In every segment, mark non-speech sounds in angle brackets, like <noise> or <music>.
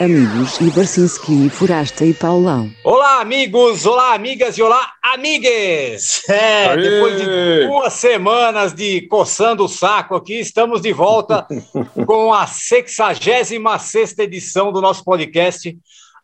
amigos e Barcinski, Forasta e Paulão. Olá, amigos, olá, amigas e olá, amigues! É, Aê! depois de duas semanas de coçando o saco aqui, estamos de volta <laughs> com a 66 edição do nosso podcast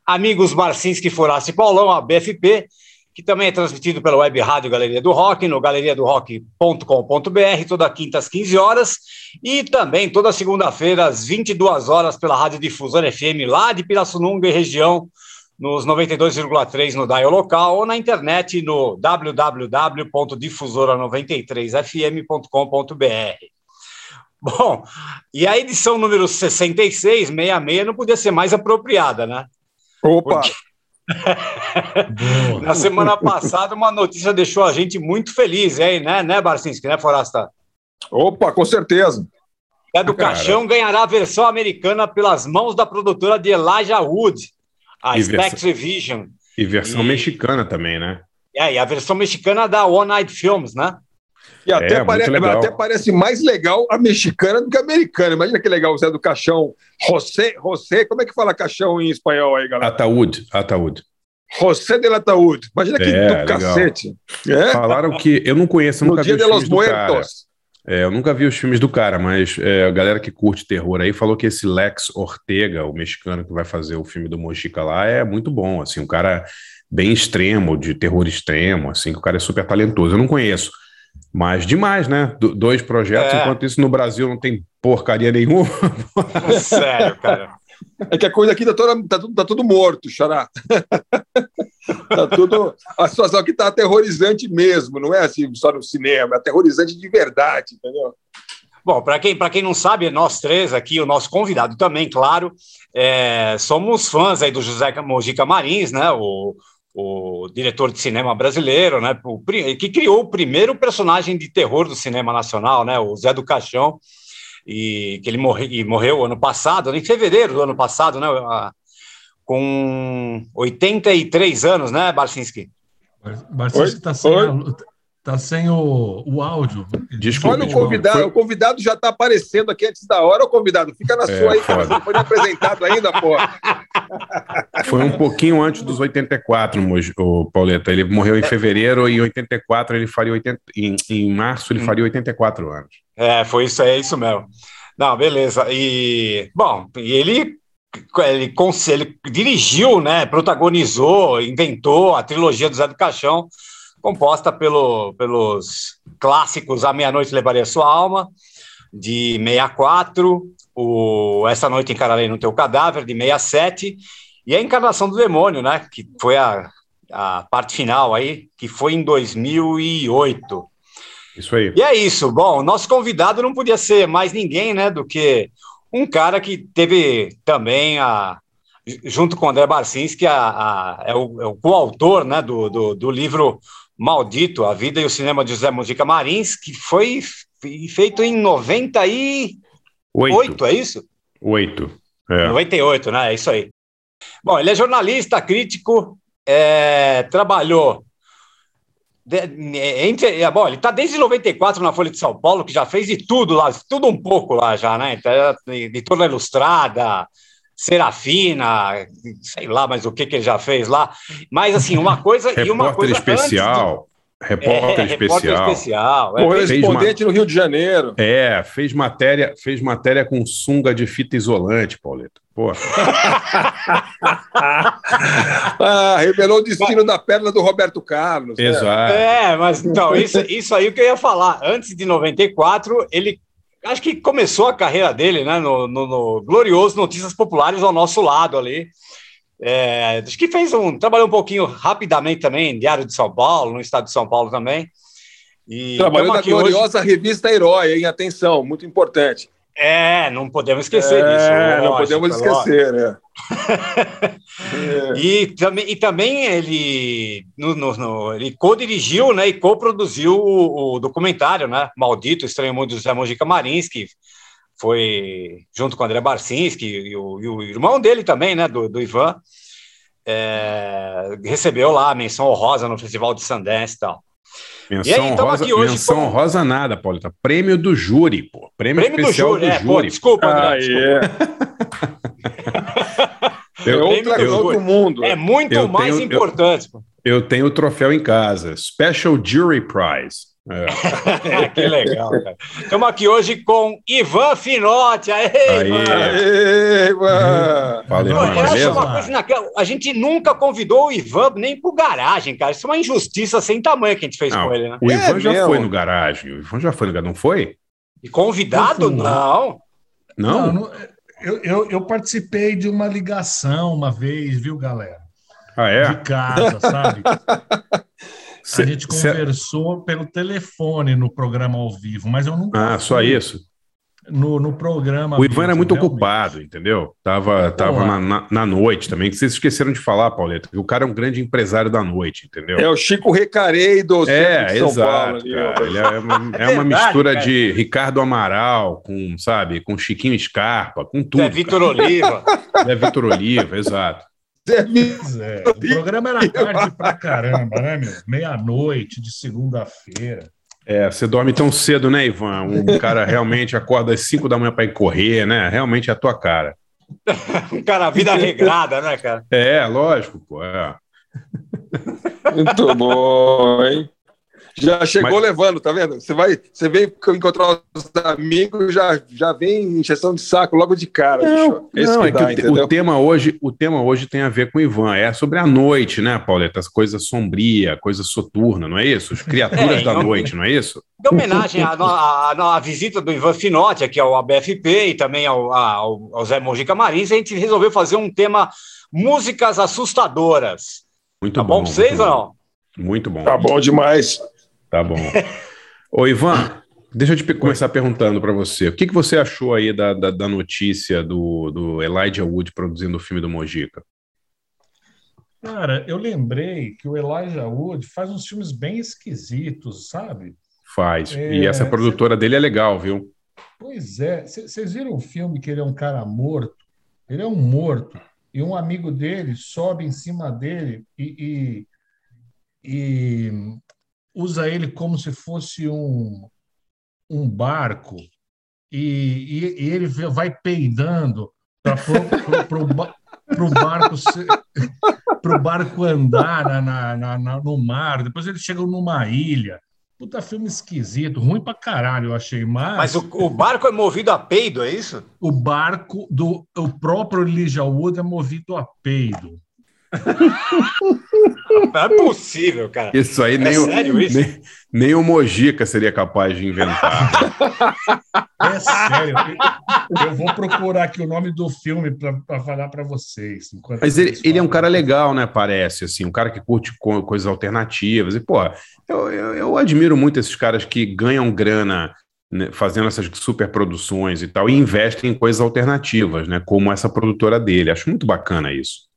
Amigos Barcinski, Forasta e Paulão, a BFP, que também é transmitido pela web rádio Galeria do Rock, no galeriadorock.com.br, toda quinta às 15 horas, e também toda segunda-feira às 22 horas pela Rádio Difusora FM, lá de Pirassununga e região, nos 92,3 no dial local, ou na internet no www.difusora93fm.com.br. Bom, e a edição número 66, 66, não podia ser mais apropriada, né? Opa! Na semana passada, uma notícia deixou a gente muito feliz, hein, né, né Barcinski, né, Forasta? Opa, com certeza. É do Cara. Caixão ganhará a versão americana pelas mãos da produtora de Elijah Wood, a E versão- Spectre Vision. E versão E- mexicana também, né? É, e a versão mexicana da One Night Films, né? E até, legal. até parece mais legal a mexicana do que a americana. Imagina que legal você é do caixão. José, José, como é que fala caixão em espanhol aí, galera? Ataúde, ataúde. José de Lataúd. Imagina que É, do legal. cacete. É? Falaram que. Eu não conheço, eu No nunca dia vi de os los. Muertos. É, eu nunca vi os filmes do cara, mas é, a galera que curte terror aí falou que esse Lex Ortega, o mexicano que vai fazer o filme do Mochica lá, é muito bom, assim, um cara bem extremo, de terror extremo, assim, que o cara é super talentoso. Eu não conheço, mas demais, né? Do- dois projetos, É. enquanto isso no Brasil não tem porcaria nenhuma. <laughs> Sério, cara. É que a coisa aqui tá, toda, tá, tudo, tá tudo morto, xará. <laughs> tá tudo. A situação aqui tá aterrorizante mesmo, não é assim só no cinema, é aterrorizante de verdade, entendeu? Bom, para quem, pra quem não sabe, nós três aqui, o nosso convidado também, claro, é, somos fãs aí do José Mojica Marins, né? O, o diretor de cinema brasileiro, né? Que criou o primeiro personagem de terror do cinema nacional, né? O Zé do Caixão, e que ele morre, e morreu ano passado, né, em fevereiro do ano passado, né? a- com 83 anos, né, Barcinski? Barcinski está sem, a- tá sem o, o áudio. Desculpa, Olha o convidado, Foi- o convidado já está aparecendo aqui antes da hora, o convidado. Fica na É, sua aí, cara. não foi apresentado ainda, pô. <laughs> Foi um pouquinho antes dos 84, Moj- o Pauleta. Ele morreu em fevereiro e em 84 ele faria 80, em, em março ele faria 84 anos. É, foi isso, é isso mesmo. Não, beleza. E, bom, e ele, ele, cons- ele dirigiu, né, protagonizou, inventou a trilogia do Zé do Caixão, composta pelo, pelos clássicos A Meia-Noite Levaria Sua Alma, de 64, o Essa Noite Encararei no Teu Cadáver, de 67, e a Encarnação do Demônio, né, que foi a, a parte final aí, que foi em 2008. Isso aí. E é isso. Bom, nosso convidado não podia ser mais ninguém, né, do que um cara que teve também a junto com o André Barcinski, a, a- é, o, é o coautor né, do, do, do livro Maldito, A Vida e o Cinema de José Mujica Marins, que foi fe- feito em 98, Oito. é isso? Oito. É. 98, né? É isso aí. Bom, ele é jornalista, crítico, é, trabalhou. de- é, entre, é, bom, ele está desde 94 na Folha de São Paulo, que já fez de tudo lá, tudo um pouco lá já, né? Então, é editora ilustrada, Serafina, sei lá, mas o que, que ele já fez lá. Mas assim, uma coisa e uma Repórter coisa especial. Repórter antes do- é, repórter especial. especial. é, Correspondente no Rio de Janeiro. É, fez matéria, fez matéria com sunga de fita isolante, Pauleta. Pô, <laughs> Ah, revelou o destino da perna do Roberto Carlos. né? exato. É, mas então, isso, isso aí que eu ia falar. Antes de 94, ele acho que começou a carreira dele, né? No, no- no glorioso Notícias Populares ao nosso lado ali. É, acho que fez um. Trabalhou um pouquinho rapidamente também em Diário de São Paulo, no estado de São Paulo também. E Trabalhou na aqui hoje- gloriosa revista Herói, hein? Atenção, muito importante. É, não podemos esquecer É, disso. não lógico, podemos lógico. esquecer, né? É. <laughs> E também, e também ele, no, no- no- ele co-dirigiu né, e co-produziu o, o documentário, né? Maldito, Estranho Mundo do José Mojica Marins, que foi junto com o André Barcinski e o, e o irmão dele também, né? Do, do Ivan. é, recebeu lá a menção honrosa no Festival de Sundance e tal. Menção, E aí, aqui hoje menção com- honrosa nada, Pauleta. Prêmio do júri, pô. Prêmio, Prêmio do especial júri, do é, pô, júri. desculpa, André. Ah, desculpa. é. é <laughs> outra, eu, outro mundo. É muito mais tenho, importante. Eu, eu tenho o troféu em casa, Special Jury Prize. <laughs> É. que legal, cara. Estamos aqui hoje com Ivan Finotti. Aê, Aê, Ivan! Aê, Ivan! Valeu, Ivan, coisa naquela, a gente nunca convidou o Ivan nem pro garagem, cara. Isso é uma injustiça sem tamanho que a gente fez não, com ele, né? O Ivan é já mesmo. foi no garagem. O Ivan já foi no garagem, não foi? E convidado? Não. Não? não, não eu, eu, eu participei de uma ligação uma vez, viu, galera? Ah, é? De casa, sabe? <laughs> Cê, a gente conversou cê... pelo telefone no programa ao vivo, mas eu nunca. Ah, só isso? No, no programa. O Ivan era muito realmente. ocupado, entendeu? Tava, tava na, na, na, noite também, que vocês esqueceram de falar, Pauleta, que o cara é um grande empresário da noite, entendeu? É o Chico Recarei do É, de São exato, Paulo, ali, Ele é uma, <laughs> é uma mistura cara. de Ricardo Amaral com, sabe, com Chiquinho Scarpa, com tudo. É Vitor Oliva. <laughs> É Vitor Oliva, exato. É, <laughs> o programa era <laughs> tarde pra caramba, né, meu? Meia-noite de segunda-feira. É, você dorme tão cedo, né, Ivan? Um <laughs> cara realmente acorda às 5 da manhã para ir correr, né? Realmente é a tua cara. um cara, vida regrada, né, cara? É, lógico, pô. É. Muito bom, hein? Já chegou Mas... levando, tá vendo? Você vai, você vem encontrar os amigos, já, já vem injeção de saco logo de cara. Não, não é dá, que o, o, tema hoje, o tema hoje tem a ver com o Ivan, é sobre a noite, né, Pauleta? As coisas sombria, coisa soturna, não é isso? As criaturas é, da noite, não é isso? Em homenagem à, à, à, visita do Ivan Finotti aqui ao ABFP e também ao, ao, ao Zé Mojica Marins, a gente resolveu fazer um tema músicas assustadoras. Muito tá bom. bom vocês ou não? Muito bom. Tá bom demais. Tá bom. <laughs> Ô, Ivan, deixa eu te começar perguntando para você. O que, que você achou aí da, da, da, notícia do, do Elijah Wood produzindo o filme do Mojica? Cara, eu lembrei que o Elijah Wood faz uns filmes bem esquisitos, sabe? Faz. É, e essa produtora cê... dele é legal, viu? Pois é. Vocês viram o filme que ele é um cara morto? Ele é um morto. E um amigo dele sobe em cima dele e, e, e usa ele como se fosse um, um barco e, e, e ele vai peidando para o barco <laughs> para o barco andar na, na, na, no mar. Depois eles chegam numa ilha. Puta filme esquisito, ruim pra caralho, eu achei. Mas, mas o, o, barco é movido a peido, é isso? O barco do o próprio Elijah Wood é movido a peido. Não é possível, cara. Isso aí nem, é o, nem, nem, o Mojica seria capaz de inventar. É sério. Eu vou procurar aqui o nome do filme para falar para vocês. Mas ele, ele é um cara legal, né? Parece, assim, um cara que curte coisas alternativas. E, pô, eu, eu, eu admiro muito esses caras que ganham grana né, fazendo essas superproduções e tal, e investem em coisas alternativas, né? Como essa produtora dele. Acho muito bacana isso.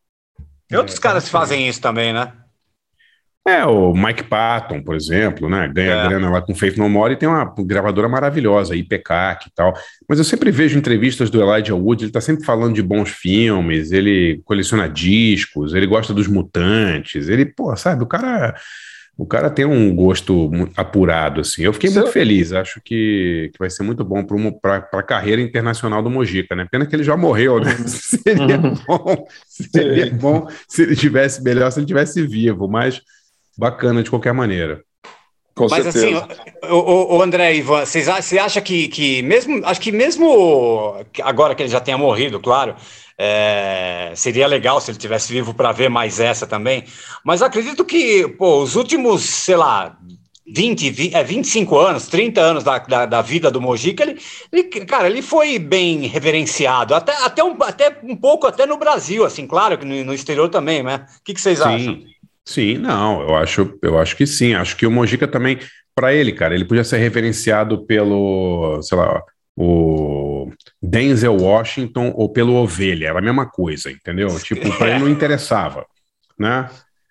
E outros é, caras que fazem isso também, né? É, o Mike Patton, por exemplo, né? Ganha é. grana lá com Faith No More e tem uma gravadora maravilhosa, IPK e tal. Mas eu sempre vejo entrevistas do Elijah Wood, ele tá sempre falando de bons filmes, ele coleciona discos, ele gosta dos mutantes, ele, pô, sabe, o cara o cara tem um gosto apurado, assim. Eu fiquei muito feliz, acho que, que vai ser muito bom para a carreira internacional do Mojica, né? Pena que ele já morreu, né? Uhum. <laughs> seria uhum. bom, seria bom se ele tivesse melhor, se ele tivesse vivo, mas bacana de qualquer maneira. Com Mas assim, certeza. assim, o, o, André Ivan, vocês, você acha que, que mesmo, acho que mesmo agora que ele já tenha morrido, claro, é, seria legal se ele tivesse vivo para ver mais essa também. Mas acredito que, pô, os últimos, sei lá, 20, 20 é, 25 anos, 30 anos da, da, da vida do Mojica, ele, ele, cara, ele foi bem reverenciado, até, até, um, até um pouco até no Brasil, assim, claro que no, no exterior também, né? O que, que vocês Sim. acham? Sim, não, eu acho, eu acho que sim. Acho que o Mojica também, para ele, cara, ele podia ser reverenciado pelo, sei lá, o Denzel Washington ou pelo Ovelha, era a mesma coisa, entendeu? <laughs> Tipo, para ele não interessava, né?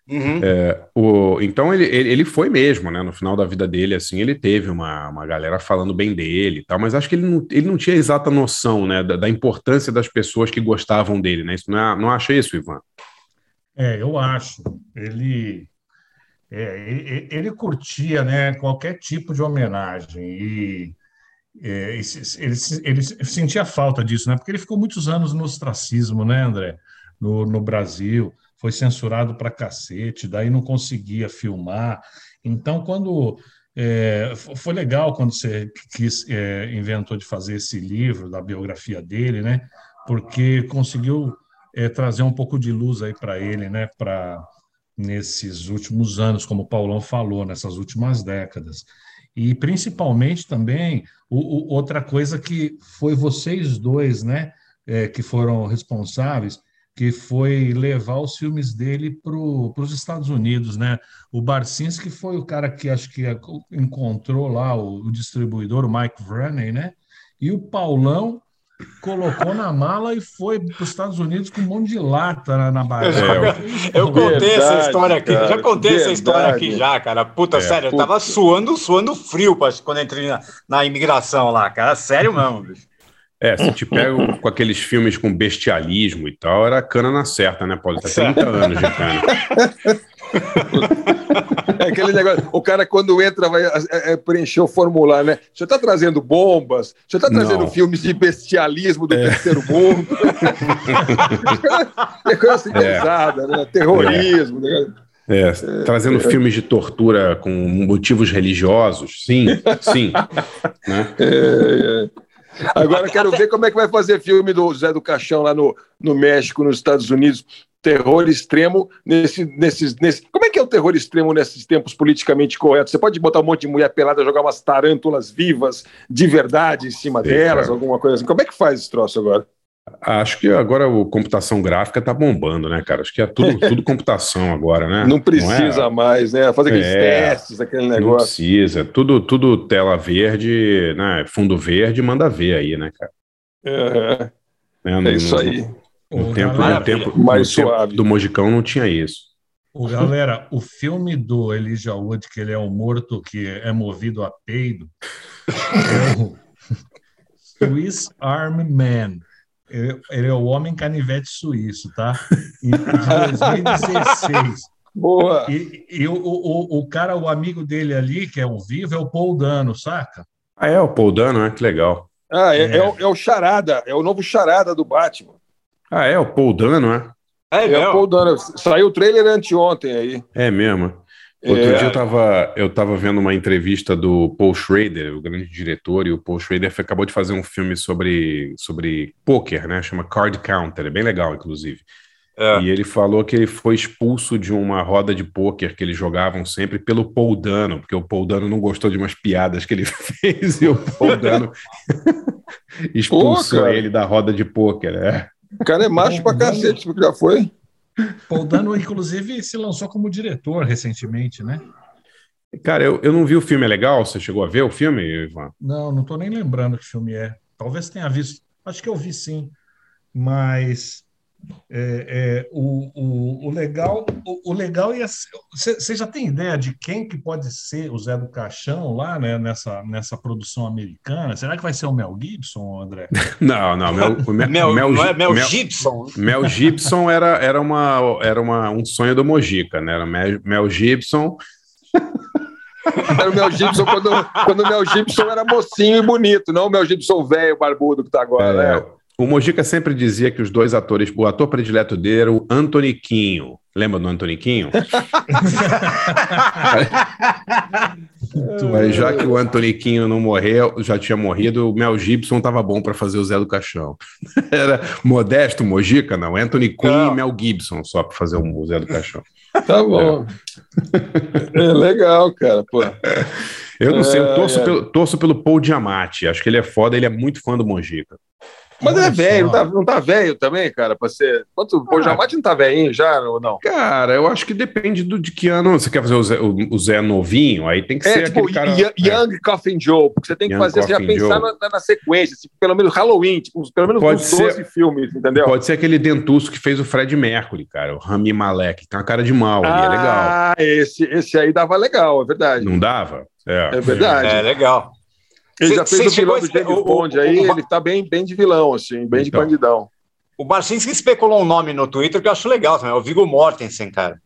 Uhum. É, o, então ele, ele, ele, foi mesmo, né? No final da vida dele, assim, ele teve uma, uma galera falando bem dele e tal, mas acho que ele não, ele não tinha exata noção, né, da, da importância das pessoas que gostavam dele, né? Isso não, é, não acha isso, Ivan? É, eu acho. Ele, é, ele, ele, curtia né, qualquer tipo de homenagem e é, ele, ele, sentia falta disso, né? Porque ele ficou muitos anos no ostracismo, né, André? no, no Brasil, foi censurado para cacete, daí não conseguia filmar. Então, quando é, foi legal quando você quis, é, inventou de fazer esse livro da biografia dele, né? Porque conseguiu é, trazer um pouco de luz aí para ele, né? Para nesses últimos anos, como o Paulão falou, nessas últimas décadas. E principalmente também o, o, outra coisa que foi vocês dois, né? É, que foram responsáveis que foi levar os filmes dele para os Estados Unidos, né? O Barcinski foi o cara que acho que encontrou lá o, o distribuidor, o Mike Vraney, né? E o Paulão colocou na mala e foi para os Estados Unidos com um monte de lata na, na bagagem. É, eu contei verdade, essa história aqui, cara, já contei verdade. essa história aqui já, cara. Puta, é, sério, puta. eu tava suando, suando frio pra, quando entrei na, na imigração lá, cara. Sério mesmo, bicho. É, se te pega com aqueles filmes com bestialismo e tal, era cana na certa, né, Paulo? Tá 30 anos de cana. <laughs> <laughs> É aquele negócio, o cara quando entra vai é, é, preencher o formulário, né? Você está trazendo bombas, você está trazendo Não. filmes de bestialismo do é. terceiro mundo. <laughs> é coisa assim é. pesada, né? Terrorismo, né? É, trazendo filmes de tortura com motivos religiosos, sim, sim. <laughs> né? É, é. Agora quero ver como é que vai fazer filme do Zé do Caixão lá no, no México, nos Estados Unidos. Terror extremo nesse, nesses, nesse. Como é que é o terror extremo nesses tempos politicamente corretos? Você pode botar um monte de mulher pelada, jogar umas tarântulas vivas de verdade em cima delas, alguma coisa assim. Como é que faz esse troço agora? Acho que agora a computação gráfica tá bombando, né, cara? Acho que é tudo, <laughs> tudo computação agora, né? Não precisa não é? mais, né? Fazer aqueles é, testes, aquele negócio. Não precisa. Tudo, tudo tela verde, né? Fundo verde, manda ver aí, né, cara? É, é, no, é isso aí. No, tempo, no tempo, mais no suave. Tempo do Mogicão não tinha isso. O galera, o filme do Elijah Wood, que ele é um morto que é movido a peido, <laughs> é o Swiss Army Man. Ele, ele, é o Homem Canivete Suíço, tá? de 2016. <laughs> Boa! E, e o, o, o, cara, o amigo dele ali, que é o vivo, é o Paul Dano, saca? Ah, é o Paul Dano, é? Que legal. Ah, é, é. é, o, é o Charada, é o novo Charada do Batman. Ah, é o Paul Dano, é? É, é o Paul Dano. Saiu o trailer anteontem aí. É mesmo. Outro é... dia eu estava eu tava vendo uma entrevista do Paul Schrader, o grande diretor, e o Paul Schrader acabou de fazer um filme sobre, sobre poker, né? Chama Card Counter, é bem legal, inclusive. É. E ele falou que ele foi expulso de uma roda de pôquer que eles jogavam sempre pelo Paul Dano, porque o Paul Dano não gostou de umas piadas que ele <laughs> fez e o Paul <laughs> Dano expulsou Pô, ele da roda de pôquer. É. O cara é macho pra cacete, porque já foi. Paul Dano, inclusive, se lançou como diretor recentemente, né? Cara, eu, eu não vi o filme, é legal? Você chegou a ver o filme, Ivan? Não, não estou nem lembrando que filme é. Talvez tenha visto. Acho que eu vi sim. Mas é, é, o, o, o, legal, o, o legal ia Você já tem ideia de quem que pode ser o Zé do Caixão lá né, nessa, nessa produção americana? Será que vai ser o Mel Gibson, André? <laughs> não, não. Mel, o Mel, Mel, Mel, não é Mel, Mel Gibson. Mel Gibson era, era, uma, era uma, um sonho do Mojica, né? Era Mel, Mel Gibson. <laughs> Era o Mel Gibson quando, quando o Mel Gibson era mocinho e bonito, não o Mel Gibson velho, barbudo que tá agora, é, né? O Mojica sempre dizia que os dois atores, o ator predileto dele era o Antoniquinho. Lembra do Antoniquinho? Mas já que o Antoniquinho não morreu, já tinha morrido, o Mel Gibson estava bom para fazer o Zé do Caixão. <laughs> Era modesto Mojica, não. Anthony Quinn e Mel Gibson só para fazer o Zé do Caixão. Tá bom. É. é legal, cara. Pô. Eu não é, sei, eu torço, é. pelo, torço pelo Paul Diamatti. Acho que ele é foda, ele é muito fã do Mojica. Mas ele é velho, não tá, tá velho também, cara, pra ser. Quanto, ah, o Jamate não tá velhinho já ou não? Cara, eu acho que depende do, de que ano. Você quer fazer o Zé, o, o Zé novinho, aí tem que é, ser tipo, aquele cara. Young é. Coffin Joe, porque você tem que Young fazer, você já pensar na, na, sequência, tipo, pelo menos Halloween, tipo, pelo menos Pode uns 12 ser, filmes, entendeu? Pode ser aquele dentuço que fez o Fred Mercury, cara, o Rami Malek, que tem uma cara de mal ah, ali, é legal. Ah, esse, esse aí dava legal, é verdade. Não dava? É, é verdade. É legal. Ele cê, já fez o vilão do James Bond aí, o, ele tá bem, bem de vilão, assim, bem então, de bandidão. O Barcinski especulou um nome no Twitter que eu acho legal também, é o Viggo Mortensen, cara.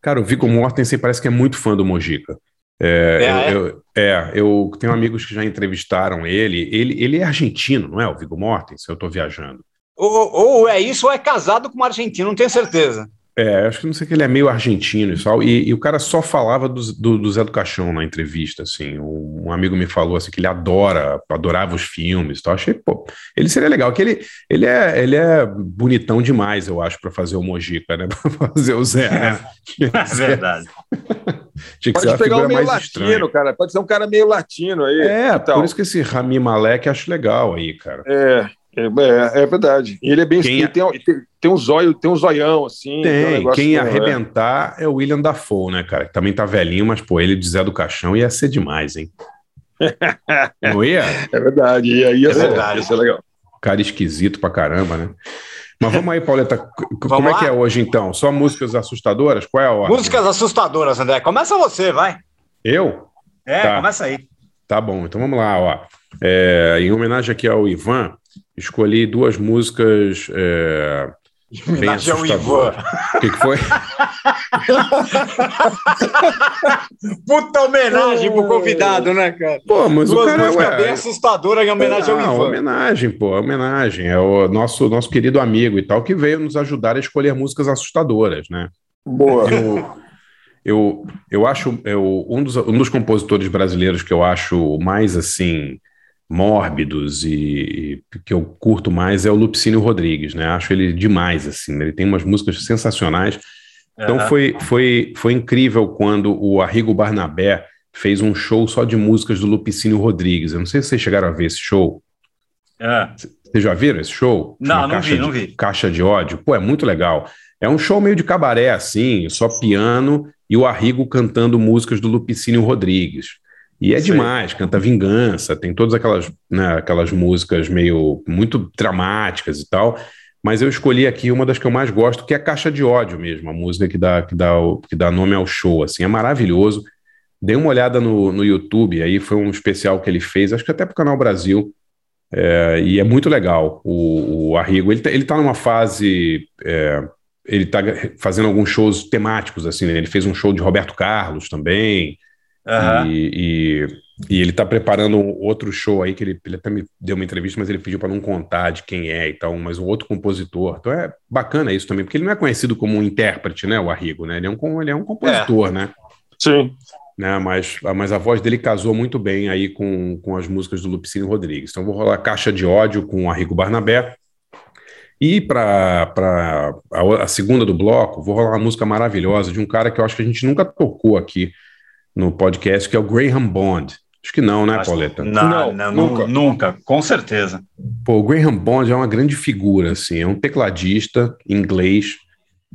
Cara, o Viggo Mortensen parece que é muito fã do Mojica. É, é, eu, eu, é, eu tenho amigos que já entrevistaram ele. Ele, ele é argentino, não é? O Viggo Mortensen? Eu tô viajando. Ou, ou é isso ou é casado com um argentino, não tenho certeza. É, acho que não sei que ele é meio argentino e tal, e, e o cara só falava do, do, do, Zé do Caixão na entrevista, assim, um, um, amigo me falou assim que ele adora, adorava os filmes, então achei, pô, ele seria legal, que ele, ele, é, ele é bonitão demais, eu acho, para fazer o Mojica, né, <laughs> para fazer o Zé, né? É verdade. <laughs> Tinha que Pode ser pegar um meio latino, estranha. cara, pode ser um cara meio latino aí. É, então. por isso que esse Rami Malek acho legal aí, cara. É, é, é, é, verdade. E ele é bem Quem é... tem, tem, tem, um zóio, tem um zoião, assim. Tem, tem quem ia arrebentar é. é o William Dafoe, né, cara? Que também tá velhinho, mas, pô, ele de Zé do Caixão ia ser demais, hein? <laughs> Não ia? É verdade, ia, ia, é ser, verdade. ia ser legal. Cara esquisito pra caramba, né? Mas vamos aí, Pauleta. Vamos como lá? é que é hoje, então? Só músicas assustadoras? Qual é a ordem? Músicas assustadoras, André. Começa você, vai. Eu? É, tá. começa aí. Tá bom, então vamos lá, ó. É, em homenagem aqui ao Ivan, escolhi duas músicas é, bem assustadoras. O que, que foi? Puta homenagem pro convidado, né, cara? Pô, mas duas o cara é bem assustadora em homenagem ao Ivan. Homenagem, pô, homenagem. É o nosso, nosso querido amigo e tal que veio nos ajudar a escolher músicas assustadoras, né? Boa. Eu, eu, eu acho eu, um, dos, um dos compositores brasileiros que eu acho mais assim mórbidos e, e, que eu curto mais é o Lupicínio Rodrigues, né? Acho ele demais, assim. Ele tem umas músicas sensacionais. Então uhum. foi, foi, foi incrível quando o Arrigo Barnabé fez um show só de músicas do Lupicínio Rodrigues. Eu não sei se vocês chegaram a ver esse show. É. Vocês já viram esse show? Não, não vi, não vi. Caixa de ódio. Pô, é muito legal. É um show meio de cabaré, assim, só piano e o Arrigo cantando músicas do Lupicínio Rodrigues. E é demais, canta Vingança, tem todas aquelas, né, aquelas músicas meio muito dramáticas e tal. Mas eu escolhi aqui uma das que eu mais gosto, que é Caixa de Ódio mesmo, a música que dá, que dá, que dá nome ao show. Assim, é maravilhoso. Dei uma olhada no, no YouTube, aí foi um especial que ele fez, acho que até para o Canal Brasil. É, e é muito legal o, o Arrigo. Ele, tá, ele tá numa fase. É, ele está fazendo alguns shows temáticos, assim, né? Ele fez um show de Roberto Carlos também. Uhum. E, e, e, ele está preparando outro show aí, que ele, ele até me deu uma entrevista, mas ele pediu para não contar de quem é e tal, mas um outro compositor. Então é bacana isso também, porque ele não é conhecido como um intérprete, né, o Arrigo, né? Ele é um, ele é um compositor, é. né? Sim. Né, mas, mas a voz dele casou muito bem aí com, com as músicas do Lupicínio Rodrigues. Então vou rolar Caixa de Ódio com o Arrigo Barnabé. E para a, a segunda do bloco, vou rolar uma música maravilhosa de um cara que eu acho que a gente nunca tocou aqui no podcast, que é o Graham Bond. Acho que não, né, Acho Pauleta? Não, não, não, nunca. nunca, com certeza. Pô, o Graham Bond é uma grande figura, assim, é um tecladista inglês,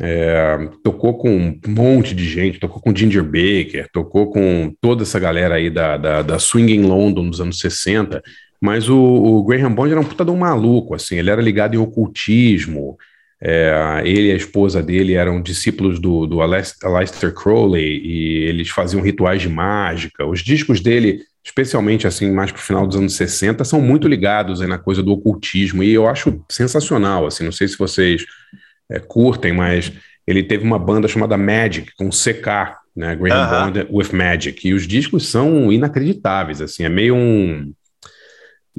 é, tocou com um monte de gente, tocou com Ginger Baker, tocou com toda essa galera aí da, da, da Swing in London dos anos 60, mas o, o Graham Bond era um puta de um maluco, assim, ele era ligado em ocultismo, é, ele e a esposa dele eram discípulos do, do Aleister Crowley e eles faziam rituais de mágica. Os discos dele, especialmente assim mais para o final dos anos 60, são muito ligados aí na coisa do ocultismo e eu acho sensacional. Assim, não sei se vocês é, curtem, mas ele teve uma banda chamada Magic com CK, né, Graham uh -huh. Bond with Magic, e os discos são inacreditáveis. Assim, é meio um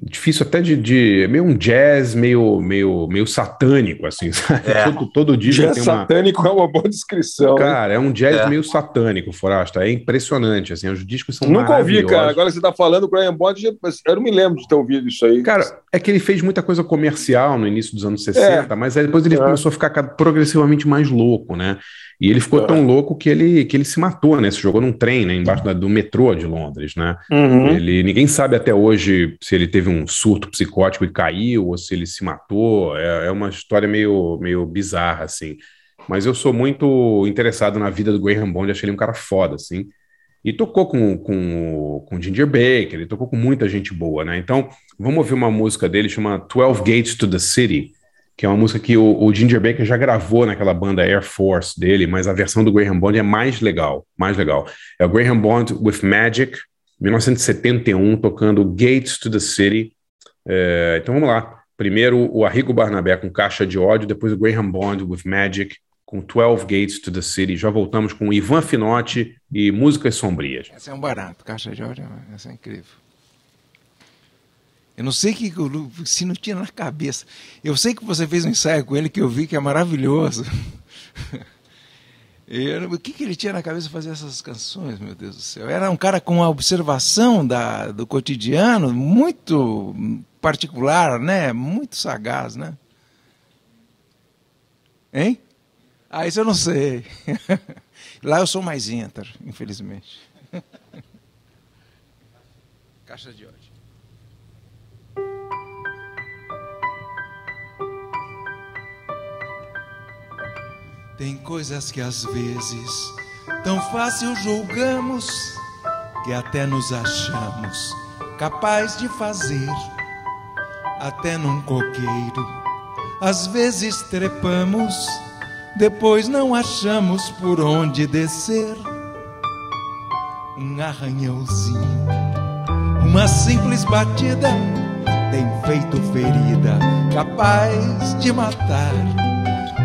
difícil até de, de é meio um jazz meio meio meio satânico assim <laughs> sabe? É. todo, todo dia jazz tem uma satânico é uma boa descrição cara hein? é um jazz é. meio satânico Forasta é impressionante assim os discos são nunca ouvi cara agora você está falando Brian Bond eu não me lembro de ter ouvido isso aí cara é que ele fez muita coisa comercial no início dos anos 60 é. mas aí depois ele é. começou a ficar progressivamente mais louco né e ele ficou tão louco que ele, que ele se matou, né? Se jogou num trem, né? Embaixo da, do metrô de Londres, né? Uhum. Ele, ninguém sabe até hoje se ele teve um surto psicótico e caiu, ou se ele se matou. É, é uma história meio, meio bizarra, assim. Mas eu sou muito interessado na vida do Graham Bond, achei ele um cara foda, assim. E tocou com, com, com Ginger Baker, ele tocou com muita gente boa, né? Então, vamos ouvir uma música dele, chama 12 Gates to the City, que é uma música que o, o, Ginger Baker já gravou naquela banda Air Force dele, mas a versão do Graham Bond é mais legal, mais legal. É o Graham Bond with Magic, 1971, tocando Gates to the City. É, então vamos lá. Primeiro o Arrigo Barnabé com Caixa de Ódio, depois o Graham Bond with Magic com 12 Gates to the City. Já voltamos com Ivan Finotti e Músicas Sombrias. Esse é um barato, Caixa de Ódio, essa é incrível. Eu não sei que se não tinha na cabeça. Eu sei que você fez um ensaio com ele que eu vi que é maravilhoso. <laughs> O que, que ele tinha na cabeça fazer essas canções, meu Deus do céu? Era um cara com uma observação da, do cotidiano muito particular, né? Muito sagaz, né? Hein? Ah, isso eu não sei. <laughs> Lá eu sou mais inter, infelizmente. <laughs> Caixa de ódio. Tem coisas que às vezes tão fácil julgamos que até nos achamos capaz de fazer, até num coqueiro. Às vezes trepamos, depois não achamos por onde descer. Um arranhãozinho, uma simples batida tem feito ferida capaz de matar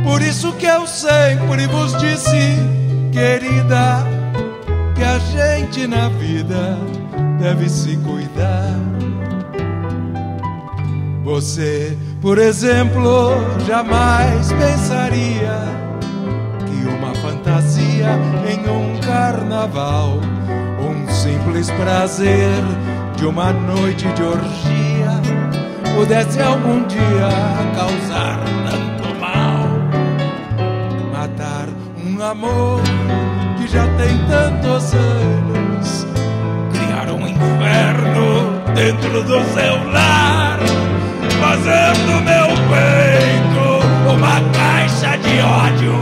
por isso que eu sempre vos disse, querida, que a gente na vida deve se cuidar. Você, por exemplo, jamais pensaria que uma fantasia em um carnaval, um simples prazer de uma noite de orgia, pudesse algum dia causar amor que já tem tantos anos. Criar um inferno dentro do seu lar, fazendo meu peito uma caixa de ódio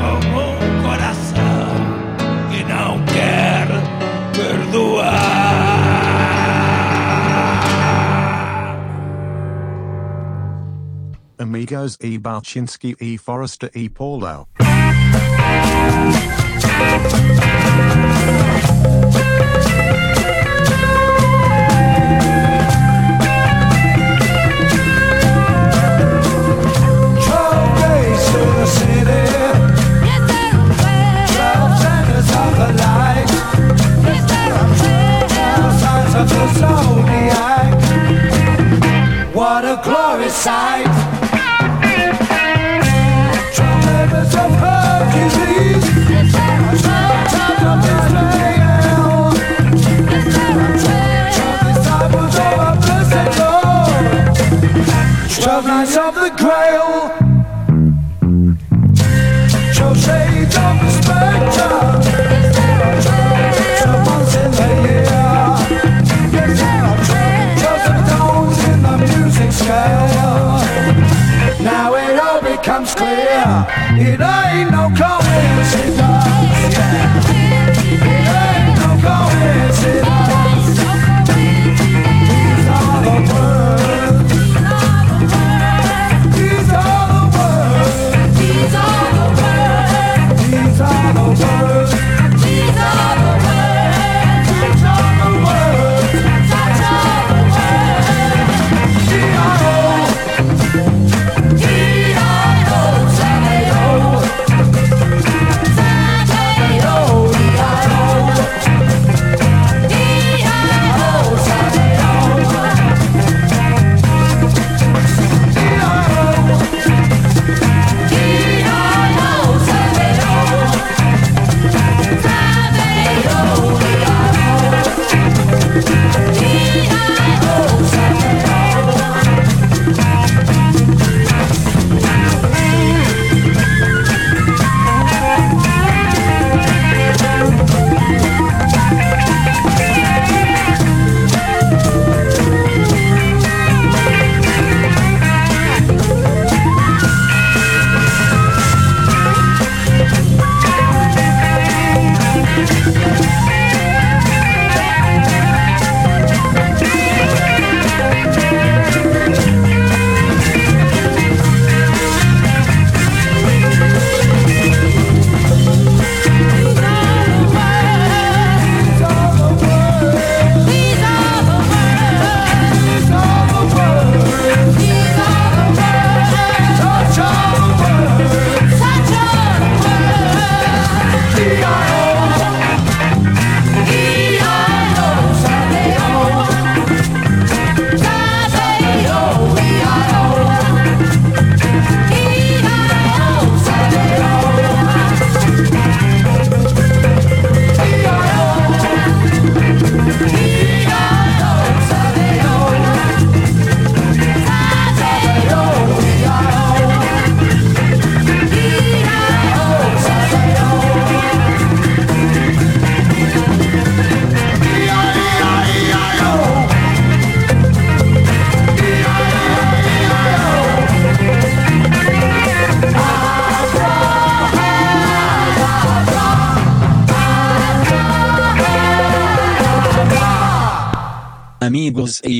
com um coração que não quer perdoar. Amigos E. Balchinski E. Forrester E. Paulo. What a glorious sight!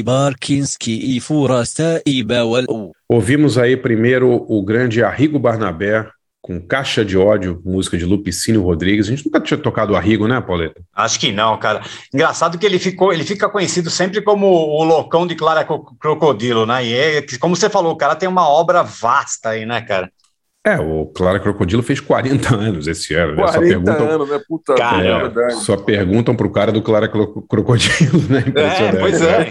Barkinski e e. Ouvimos aí primeiro o grande Arrigo Barnabé com Caixa de Ódio, música de Lupicínio Rodrigues. A gente nunca tinha tocado o Arrigo, né, Pauleta? Acho que não, cara. Engraçado que ele ficou, ele fica conhecido sempre como o loucão de Clara Co- Crocodilo, né? E é, como você falou, o cara tem uma obra vasta aí, né, cara? É, o Clara Crocodilo fez 40 anos esse ano. Né? Só 40 perguntam, anos, né? Puta Cara, merda, é, só perguntam pro cara do Clara Cro- Crocodilo, né? É, pois né?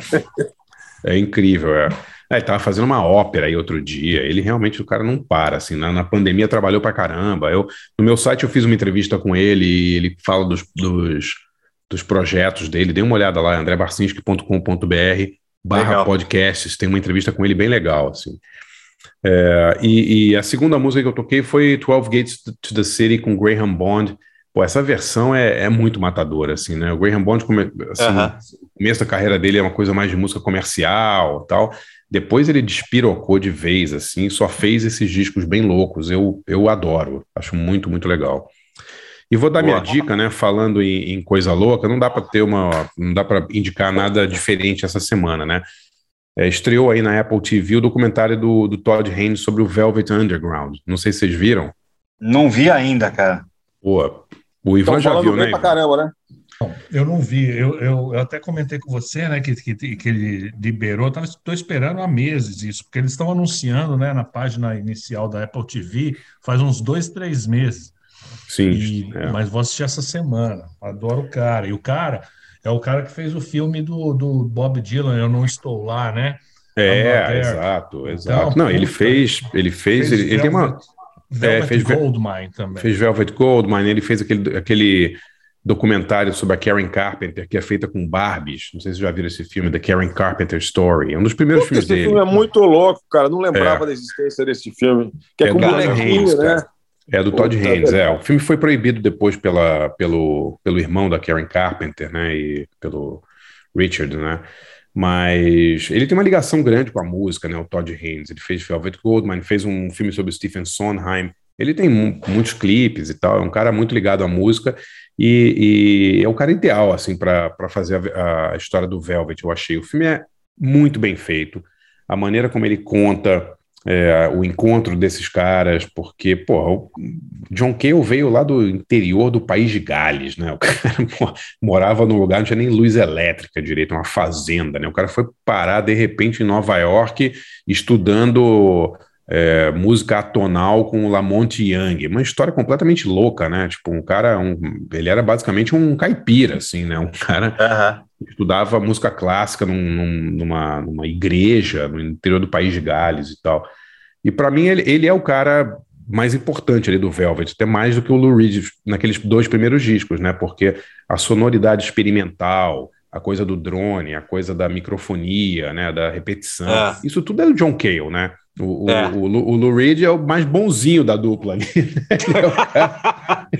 é. É incrível, é. É, ele tava fazendo uma ópera aí outro dia. Ele realmente, o cara não para, assim. Na, na pandemia trabalhou pra caramba. Eu, no meu site eu fiz uma entrevista com ele e ele fala dos, dos, dos projetos dele. Dê uma olhada lá, andrebarcinski.com.br barra podcasts. Tem uma entrevista com ele bem legal, assim. É, e, e a segunda música que eu toquei foi 12 Gates to the City com Graham Bond. Pô, essa versão é, é muito matadora, assim, né? O Graham Bond, come, assim, Aham. o começo da carreira dele é uma coisa mais de música comercial tal. Depois ele despirocou de vez, assim, só fez esses discos bem loucos. Eu, eu adoro, acho muito, muito legal. E vou dar minha Boa. dica, né? Falando em, em coisa louca, não dá para ter uma, não dá para indicar nada diferente essa semana, né? É, estreou aí na Apple TV o documentário do, do Todd Haynes sobre o Velvet Underground. Não sei se vocês viram. Não vi ainda, cara. Pô, o Ivan já viu, né? pra caramba, né? Eu não vi, eu, eu, eu até comentei com você, né, que, que, que ele liberou, estou esperando há meses isso, porque eles estão anunciando, né, na página inicial da Apple TV, faz uns dois, três meses, Sim. E- é. mas vou assistir essa semana, adoro o cara, e o cara é o cara que fez o filme do, do Bob Dylan, Eu Não Estou Lá, né, É, exato, exato. Então, não, ele fez, ele fez, ele, ele tem uma, Velvet, Velvet fez Goldmine também. fez Velvet Goldmine, ele fez aquele, aquele documentário sobre a Karen Carpenter, que é feita com Barbies. Não sei se vocês já viram esse filme, The Karen Carpenter Story. É um dos primeiros Puta, filmes esse dele. filme é muito louco, cara. Não lembrava da existência desse filme. Que é, É com bonequinho, Haynes, né? cara. É do Todd Puta, Haynes, é. O filme foi proibido depois pela, pelo, pelo irmão da Karen Carpenter, né? E pelo Richard, né? Mas ele tem uma ligação grande com a música, né? O Todd Haynes. Ele fez Velvet Goldmine, fez um filme sobre o Stephen Sondheim. Ele tem mu- muitos clipes e tal. É um cara muito ligado à música e, e é o cara ideal, assim, para fazer a, a história do Velvet, eu achei. O filme é muito bem feito. A maneira como ele conta é, o encontro desses caras, porque, porra, o John Cale veio lá do interior do país de Gales, né? O <laughs> cara mo- morava num lugar, não tinha nem luz elétrica direito, uma fazenda, né? O cara foi parar, de repente, em Nova York, estudando é, música atonal com o Lamont Young. Uma história completamente louca, né? Tipo, um cara, um- ele era basicamente um caipira, assim, né? Um cara. Estudava música clássica num- num- numa, numa igreja no interior do país de Gales e tal. E para mim ele, ele é o cara mais importante ali do Velvet, até mais do que o Lou Reed naqueles dois primeiros discos, né? Porque a sonoridade experimental, a coisa do drone, a coisa da microfonia, né? Da repetição, É. isso tudo é do John Cale, né? O, o, É. o, Lou- o Lou Reed é o mais bonzinho da dupla ali. <laughs> É o cara- <laughs>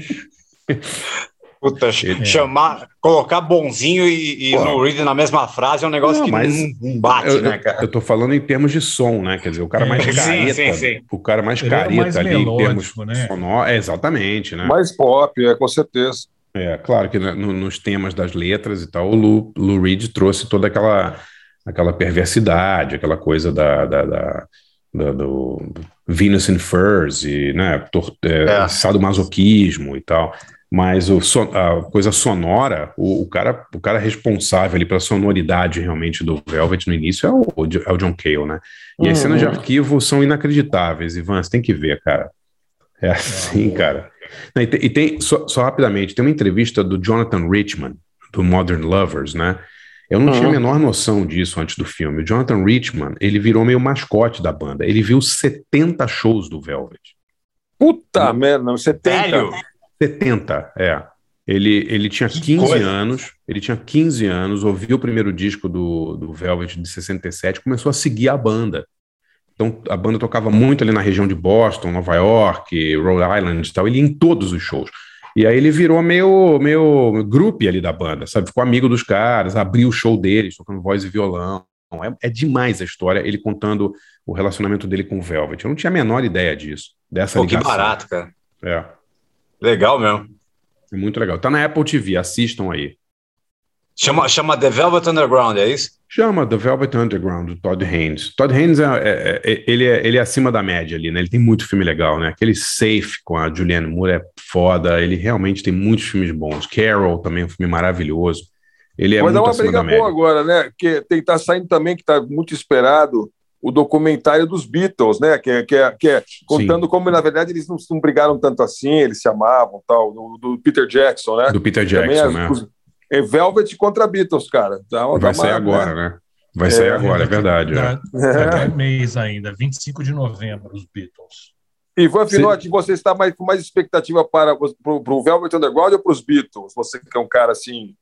Puta, Ele- chamar, colocar bonzinho e, e. Lou Reed na mesma frase é um negócio Não, que mas não, bate, eu, né, cara? eu tô falando em termos de som, né? Quer dizer, o cara mais Sim, careta, sim, sim. o cara mais Ele era careta mais ali em termos né? sonoros, é, exatamente, né? Mais pop, é, com certeza. É, claro que no- nos temas das letras e tal, o Lou, Lou Reed trouxe toda aquela, aquela perversidade, aquela coisa da, da, da- da- do Venus in Furs e, né, tor- é, É. sadomasoquismo e tal. Mas o, so- a coisa sonora, o, o cara, o cara responsável ali pela sonoridade realmente do Velvet no início é o, é o John Cale, né? E as cenas de arquivo são inacreditáveis, Ivan, você tem que ver, cara. É assim, cara. E tem, e tem- só, só rapidamente, tem uma entrevista do Jonathan Richman, do Modern Lovers, né? Eu não tinha a menor noção disso antes do filme. O Jonathan Richman, ele virou meio mascote da banda. Ele viu 70 shows do Velvet. Puta merda, não, 70. Sério? 70, é. Ele, ele tinha 15 coisa. anos, ele tinha 15 anos, ouviu o primeiro disco do, do Velvet de 67, começou a seguir a banda. Então a banda tocava muito ali na região de Boston, Nova York, Rhode Island e tal, ele ia em todos os shows. E aí ele virou meio, meio grupo ali da banda, sabe? Ficou amigo dos caras, abriu o show deles, tocando voz e violão. É, é demais a história, ele contando o relacionamento dele com o Velvet. Eu não tinha a menor ideia disso, dessa Pô, que ligação. barato, cara. É. Legal mesmo. É muito legal. Tá na Apple TV, assistam aí. Chama, chama The Velvet Underground, é isso? Chama The Velvet Underground, do Todd Haynes. Todd Haynes é, é- é- ele, é, ele é acima da média ali, né? Ele tem muito filme legal, né? Aquele Safe com a Julianne Moore é foda. Ele realmente tem muitos filmes bons. Carol também é um filme maravilhoso. Ele é dar muito uma acima briga da média. boa agora, né? Que tem, tá saindo também, que está muito esperado, o documentário dos Beatles, né? Que é, que é, que é contando como, na verdade, eles não, não brigaram tanto assim, eles se amavam tal, do, do Peter Jackson, né? Do Peter Jackson, é, né? é Velvet contra Beatles, cara. Dá uma- Vai dá sair uma- agora, né? Vai sair agora, é verdade. é. Dá- Daqui a mês ainda, 25 de novembro, os Beatles. Ivan Finotti, você está mais, com mais expectativa para o Velvet Underground ou para os Beatles? Você que é um cara assim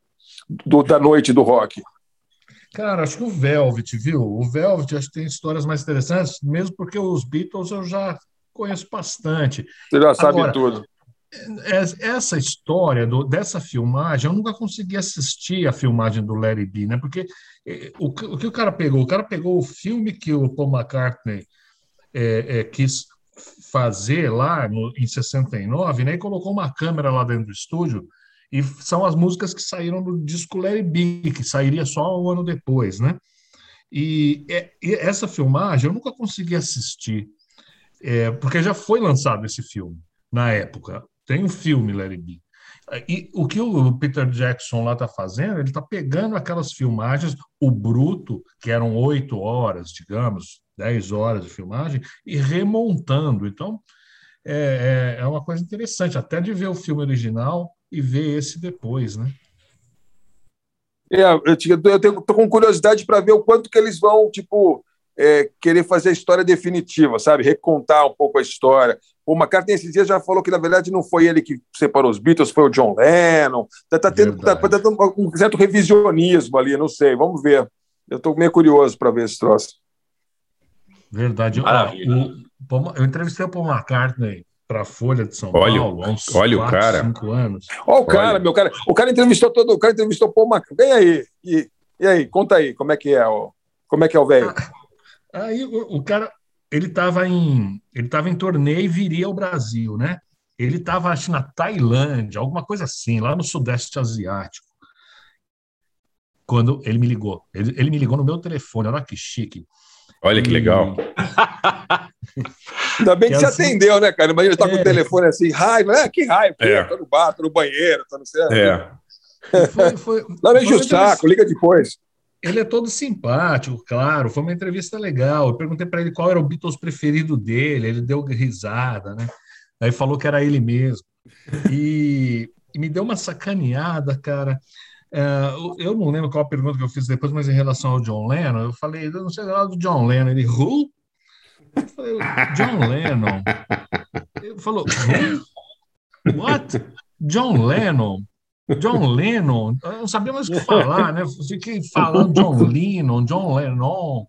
do- da noite do rock. Cara, acho que o Velvet, viu? O Velvet acho que tem histórias mais interessantes, mesmo porque os Beatles eu já conheço bastante. Você já sabe Agora, tudo. Es- Essa história do- dessa filmagem, eu nunca consegui assistir a filmagem do Larry B, né? Porque eh, o, que o que o cara pegou? O cara pegou o filme que o Paul McCartney eh, eh, quis fazer lá no- em 69, né? E colocou uma câmera lá dentro do estúdio, e são as músicas que saíram do disco Larry B, que sairia só um ano depois, né? E, eh, e essa filmagem eu nunca consegui assistir, eh, porque já foi lançado esse filme na época. Tem um filme, Larry B. E o que o Peter Jackson lá está fazendo, ele está pegando aquelas filmagens, o bruto, que eram oito horas, digamos, dez horas de filmagem, e remontando. Então, é, é, é uma coisa interessante, até de ver o filme original e ver esse depois, né? É, eu, tinha- eu tenho, tô com curiosidade para ver o quanto que eles vão, tipo, é, querer fazer a história definitiva, sabe? Recontar um pouco a história. O McCartney esses dias já falou que, na verdade, não foi ele que separou os Beatles, foi o John Lennon. Tá, tá tendo, tá, tá tendo um certo revisionismo ali, não sei, vamos ver. Eu estou meio curioso para ver esse troço. Verdade. Maravilha. Paul- eu entrevistei o Paul McCartney para a Folha de São Olha, Paulo há uns olha o quatro, cara. cinco anos. Olha o cara, meu cara. O cara entrevistou todo, o cara entrevistou Paul McCartney. Vem aí. E, e aí, conta aí, como é que é, ó, como é que é o velho? Aí o, o cara, ele estava em, ele tava em torneio e viria ao Brasil, né? Ele estava, acho, na Tailândia, alguma coisa assim, lá no Sudeste Asiático. Quando ele me ligou. Ele, ele me ligou no meu telefone, olha que chique. Olha que legal. <laughs> Ainda bem que, Que você assim- atendeu, né, cara? Imagina ele tá com É. o telefone assim, raiva, né? Que raiva, É. tô no bar, tô no banheiro, tô no céu. É. Foi, <laughs> enche foi o saco, liga depois. Ele é todo simpático, claro. Foi uma entrevista legal. Eu perguntei para ele qual era o Beatles preferido dele. Ele deu risada, né? Aí falou que era ele mesmo. E, e me deu uma sacaneada, cara. Eu- eu não lembro qual a pergunta que eu fiz depois, mas em relação ao John Lennon, eu falei, eu não sei lá do John Lennon. Ele, who? Eu falei, John Lennon. Ele falou, who? What? John Lennon? John Lennon, eu não sabia mais o que falar, né? Fiquei falando John Lennon, John Lennon,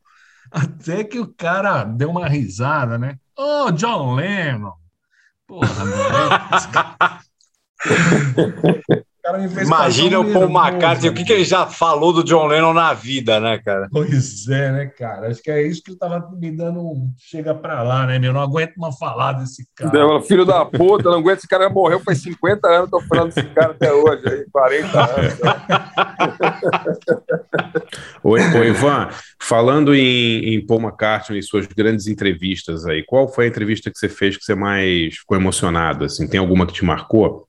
até que o cara deu uma risada, né? Oh, John Lennon! Porra, mano. <laughs> O cara me fez Imagina o Paul McCartney, o que, que ele já falou do John Lennon na vida, né, cara? Pois é, né, cara? Acho que é isso que ele tava me dando um chega pra lá, né, meu? Não aguento mais falar desse cara. Filho da puta, não aguento, esse cara morreu faz 50 anos, tô falando desse cara até hoje, aí, 40 anos. <laughs> Oi, oi, Ivan, falando em, em Paul McCartney e suas grandes entrevistas aí, qual foi a entrevista que você fez que você mais ficou emocionado? Assim, tem alguma que te marcou?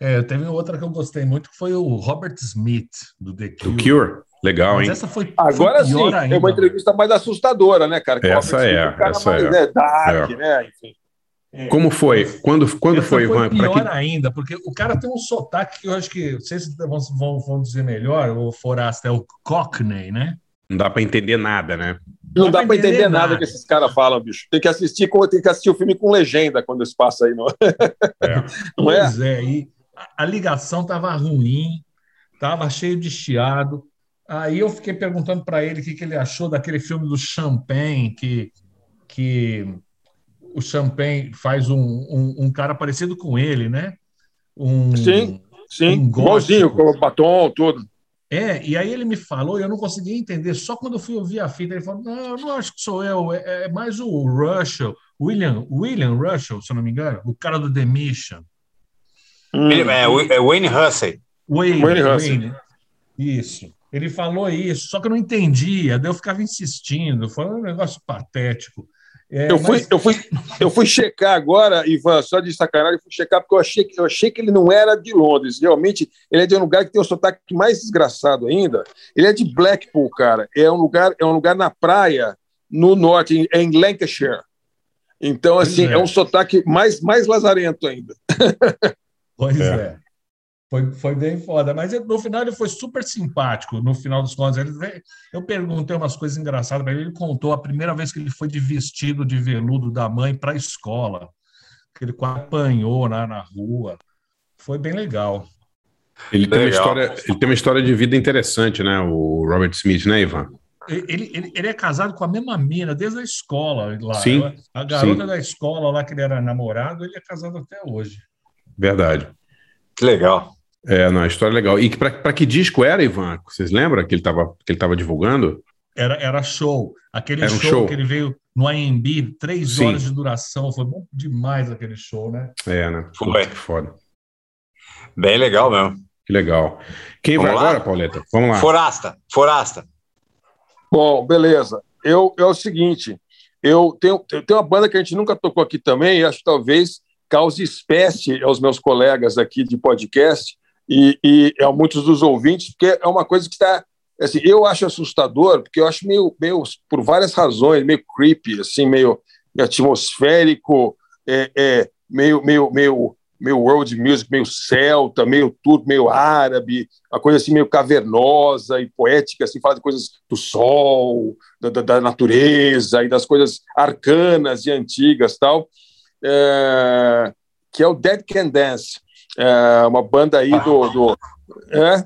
É, teve outra que eu gostei muito, que foi o Robert Smith, do The Cure. Do Cure? Legal, Mas hein? essa foi, Agora foi sim, pior é ainda. uma entrevista mais assustadora, né, cara? Que o Essa é, Smith cara essa mais, é. né, dark, É. né? Enfim. Como foi? Quando, quando Essa foi, Ivan? Pior que- ainda, porque o cara tem um sotaque que eu acho que, vocês vão, vão, vão dizer melhor, o Forasta é o Cockney, né? Não dá pra entender nada, né? Não dá pra entender nada nada. que esses caras falam, bicho. Tem que assistir, tem que assistir o filme com legenda quando isso passa aí, não, É. não é? Pois é, e a, ligação estava ruim, estava cheio de chiado. Aí eu fiquei perguntando para ele o que, que ele achou daquele filme do Champagne, que, que o Champagne faz um, um, um cara parecido com ele, né? Um, Sim, sim, um igualzinho, com o batom, tudo. É, e aí ele me falou, e eu não conseguia entender, só quando eu fui ouvir a fita, ele falou, não, eu não acho que sou eu, é, é mais o Russell, William, William Russell, se eu não me engano, o cara do The Mission. Ele- é, é Wayne Hussey. Wayne, Wayne Russell. Wayne. Isso. Ele falou isso, só que eu não entendia, daí eu ficava insistindo, foi um negócio patético. É, Eu fui, mas- eu, fui, eu fui checar agora, Ivan, só de sacanagem, eu fui checar porque eu achei, que- eu achei que ele não era de Londres. Realmente, ele é de um lugar que tem o sotaque mais desgraçado ainda. Ele é de Blackpool, cara. É um lugar, é um lugar na praia, no norte, em, é em Lancashire. Então, assim, é. é. um sotaque mais, mais lazarento ainda. <laughs> Pois É. é. Foi, foi bem foda. Mas no final ele foi super simpático. No final dos contos, ele veio- eu perguntei umas coisas engraçadas para ele. Ele contou a primeira vez que ele foi de vestido de veludo da mãe para a escola. Que ele apanhou lá na rua. Foi bem legal. Ele tem, uma história, ele tem uma história de vida interessante, né? O Robert Smith, né, Ivan? Ele, ele, ele é casado com a mesma mina desde a escola lá. Sim, A garota sim. da escola lá que ele era namorado, ele é casado até hoje. Verdade. Que legal. É, não, a história é legal. E para que disco era, Ivan? Vocês lembram que ele estava que ele tava divulgando? Era, era show. Aquele Era um show, show. que ele veio no AMB, três Sim. horas de duração. Foi bom demais aquele show, né? É, né? Foi. Que foda. Bem legal mesmo. Que legal. Quem Vamos vai lá? agora, Pauleta? Vamos lá. Forasta, Forasta. Bom, beleza. Eu, é o seguinte, eu tenho, eu tenho uma banda que a gente nunca tocou aqui também, e acho que talvez cause espécie aos meus colegas aqui de podcast e, e a muitos dos ouvintes, porque é uma coisa que está. Assim, eu acho assustador, porque eu acho meio, meio, por várias razões, meio creepy, assim, meio atmosférico, é, é, meio, meio, meio, meio world music, meio celta, meio tudo, meio árabe, uma coisa assim meio cavernosa e poética, assim, fala de coisas do sol, da, da- da natureza e das coisas arcanas e antigas tal, é, que é o Dead Can Dance, é, uma banda aí do... do é?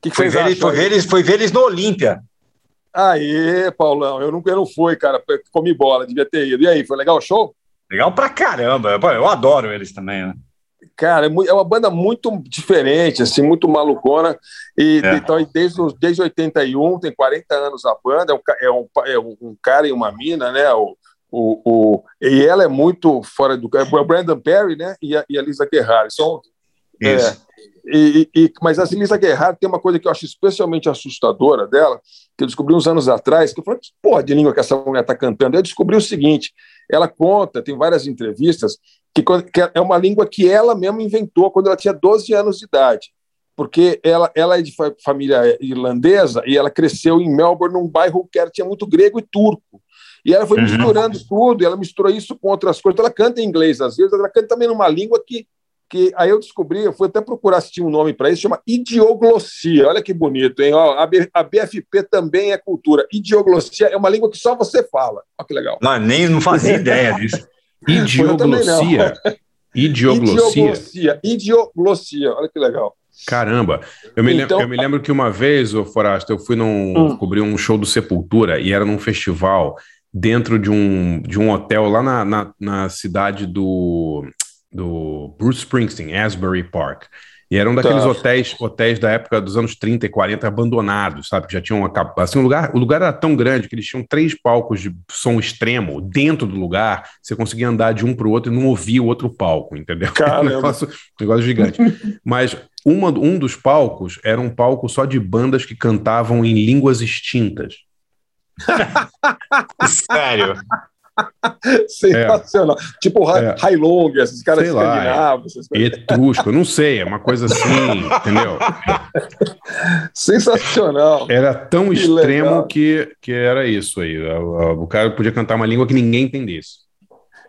Que, que Foi ver, acham? foi, ver eles, foi ver eles no Olímpia. Aê, Paulão, eu não, eu não fui, cara, comi bola, devia ter ido. E aí, foi legal o show? Legal pra caramba. Eu adoro eles também, né? Cara, é é uma banda muito diferente, assim, muito malucona. E É. então, desde, desde 81, tem 40 anos a banda, é um, é um, é um cara e uma mina, né? O, o, o- e ela é muito fora do. É o Brandon Perry, né? E a, e a Lisa Gerrard. São, é, e, e- mas a Lisa Gerrard tem uma coisa que eu acho especialmente assustadora dela, que eu descobri uns anos atrás, que eu falei, que porra de língua que essa mulher está cantando? Eu descobri o seguinte: ela conta, tem várias entrevistas, que, que é uma língua que ela mesma inventou quando ela tinha 12 anos de idade. Porque ela, ela é de fa- família irlandesa e ela cresceu em Melbourne, num bairro que era, tinha muito grego e turco. E ela foi Uhum. misturando tudo, e ela misturou isso com outras coisas. Então, ela canta em inglês às vezes, ela canta também numa língua que, que aí eu descobri, eu fui até procurar se tinha um nome para isso, chama idioglossia. Olha que bonito, hein? Ó, a, B- a BFP também é cultura. Idioglossia é uma língua que só você fala. Olha que legal. Não, nem não fazia ideia disso. <laughs> Idioglossia. Idioglossia. Idioglossia. Idioglossia. Olha que legal. Caramba. Eu me, Então- eu me lembro que uma vez, ô Forasta, eu fui num, Hum. cobrir um show do Sepultura e era num festival dentro de um, de um hotel lá na, na, na cidade do, do Bruce Springsteen, Asbury Park. E era um daqueles Tá. hotéis, hotéis da época dos anos 30 e 40 abandonados, sabe? Que já tinham acabado. Assim, o, lugar, o lugar era tão grande que eles tinham três palcos de som extremo dentro do lugar. Você conseguia andar de um para o outro e não ouvia o outro palco, entendeu? <laughs> Caramba. Um negócio, um negócio gigante. Mas uma, um dos palcos era um palco só de bandas que cantavam em línguas extintas. Sério. <laughs> Sensacional. Tipo Hai- É. Hailong, esses caras Sei lá, escandinavos. essas coisas. Etrusco, não sei, é uma coisa assim, <laughs> entendeu? Sensacional. Era tão Que extremo legal. que, que era isso aí. O, o cara podia cantar uma língua que ninguém entendesse.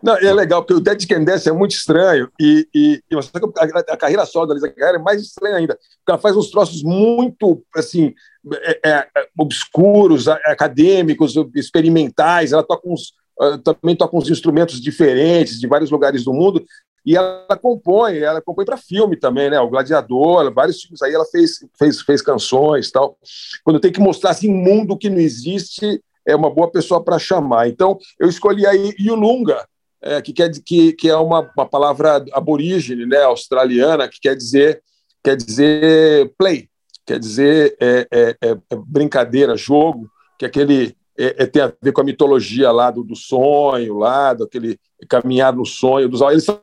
Não, é legal, porque o Dead Can é muito estranho e, e, e a, a carreira solo da Lisa Guerra é mais estranha ainda, porque ela faz uns troços muito, assim, é, é, é, obscuros, acadêmicos, experimentais, ela toca uns, ah, também toca uns instrumentos diferentes de vários lugares do mundo, e ela compõe, ela compõe para filme também, né? O Gladiador, vários filmes aí ela fez, fez, fez canções tal. Quando tem que mostrar assim, mundo que não existe, é uma boa pessoa para chamar. Então, eu escolhi aí Yulunga, é, que, quer, que, que é uma, uma palavra aborígene, né, australiana, que quer dizer, quer dizer play, quer dizer é, é, é, é brincadeira, jogo, que aquele é, é, tem a ver com a mitologia lá do, do sonho, lá, daquele caminhar no sonho dos eles são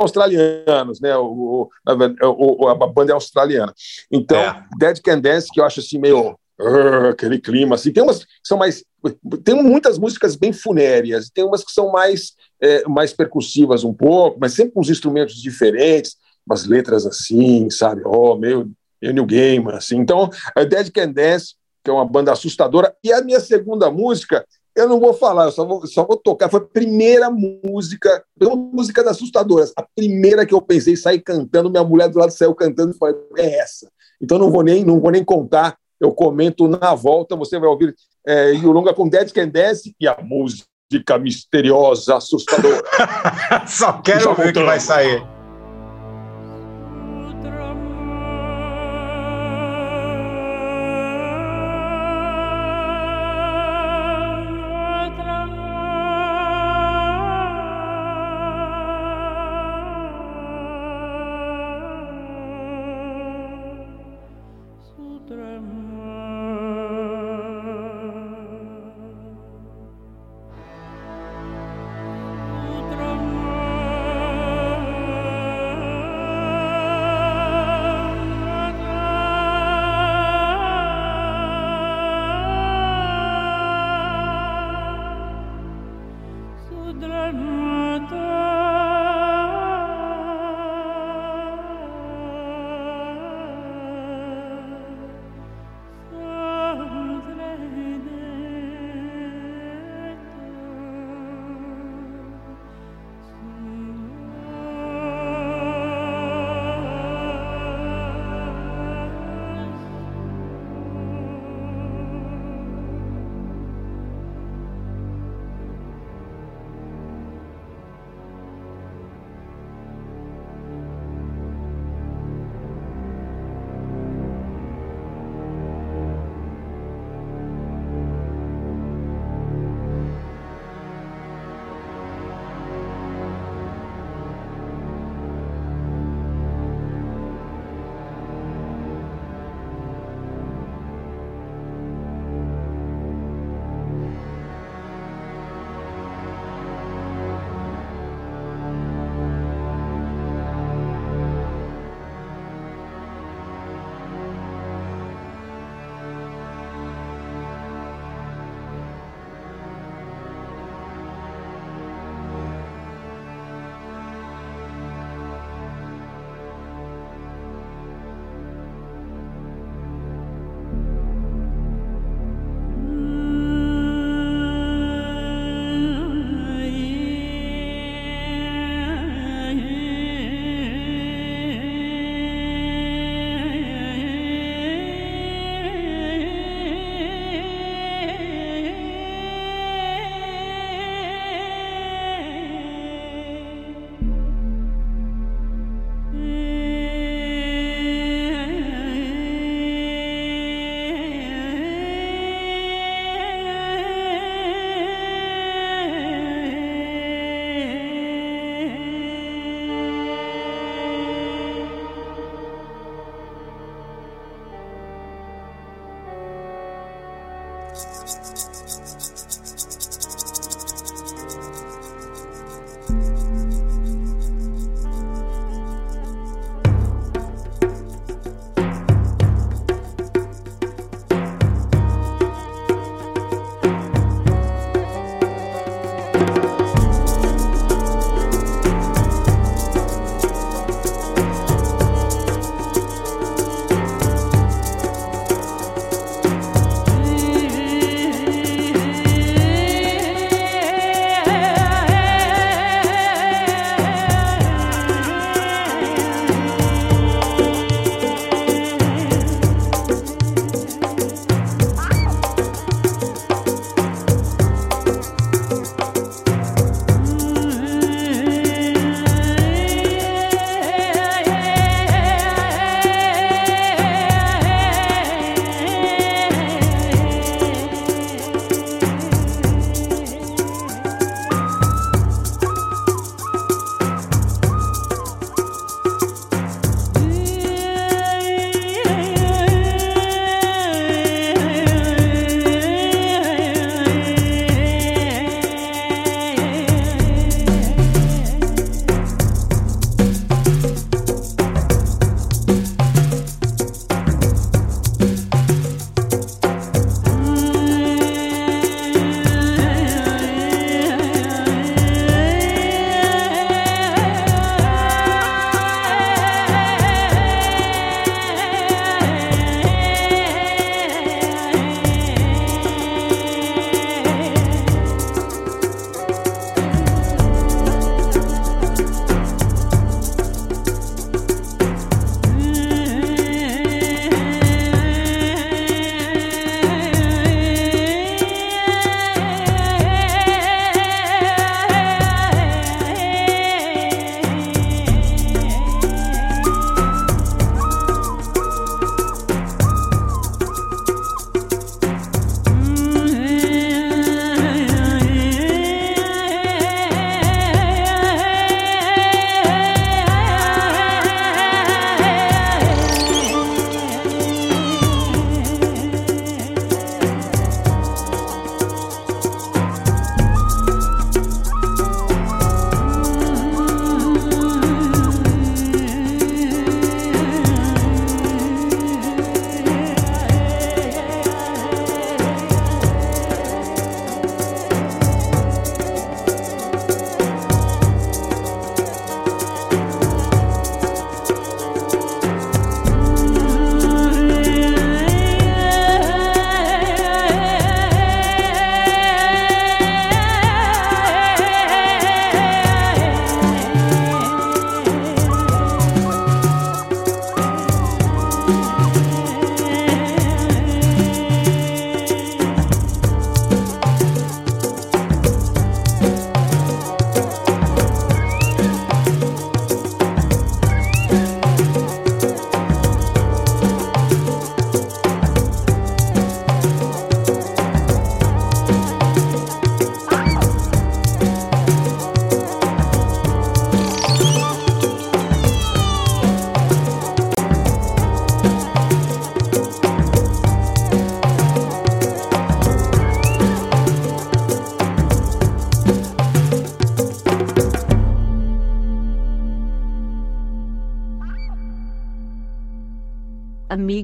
australianos, né? O, o- verdade, o- a banda é australiana. Então. Dead Can Dance, que eu acho assim meio "Arr", aquele clima assim. Tem umas que são mais tem muitas músicas bem funéreas, tem umas que são mais é, mais percussivas um pouco, mas sempre com os instrumentos diferentes, umas letras assim, sabe? Oh, meio, meio New Game, assim. Então, a Dead Can Dance, que é uma banda assustadora, e a minha segunda música eu não vou falar, eu só vou, só vou tocar. Foi a primeira música, uma música das assustadoras. A primeira que eu pensei sair cantando, minha mulher do lado saiu cantando e é essa. Então não vou nem, não vou nem contar, eu comento na volta, você vai ouvir é, Yulunga com Dead Can Dance e a música misteriosa, assustadora. <laughs> Só quero Já ver o que vai sair.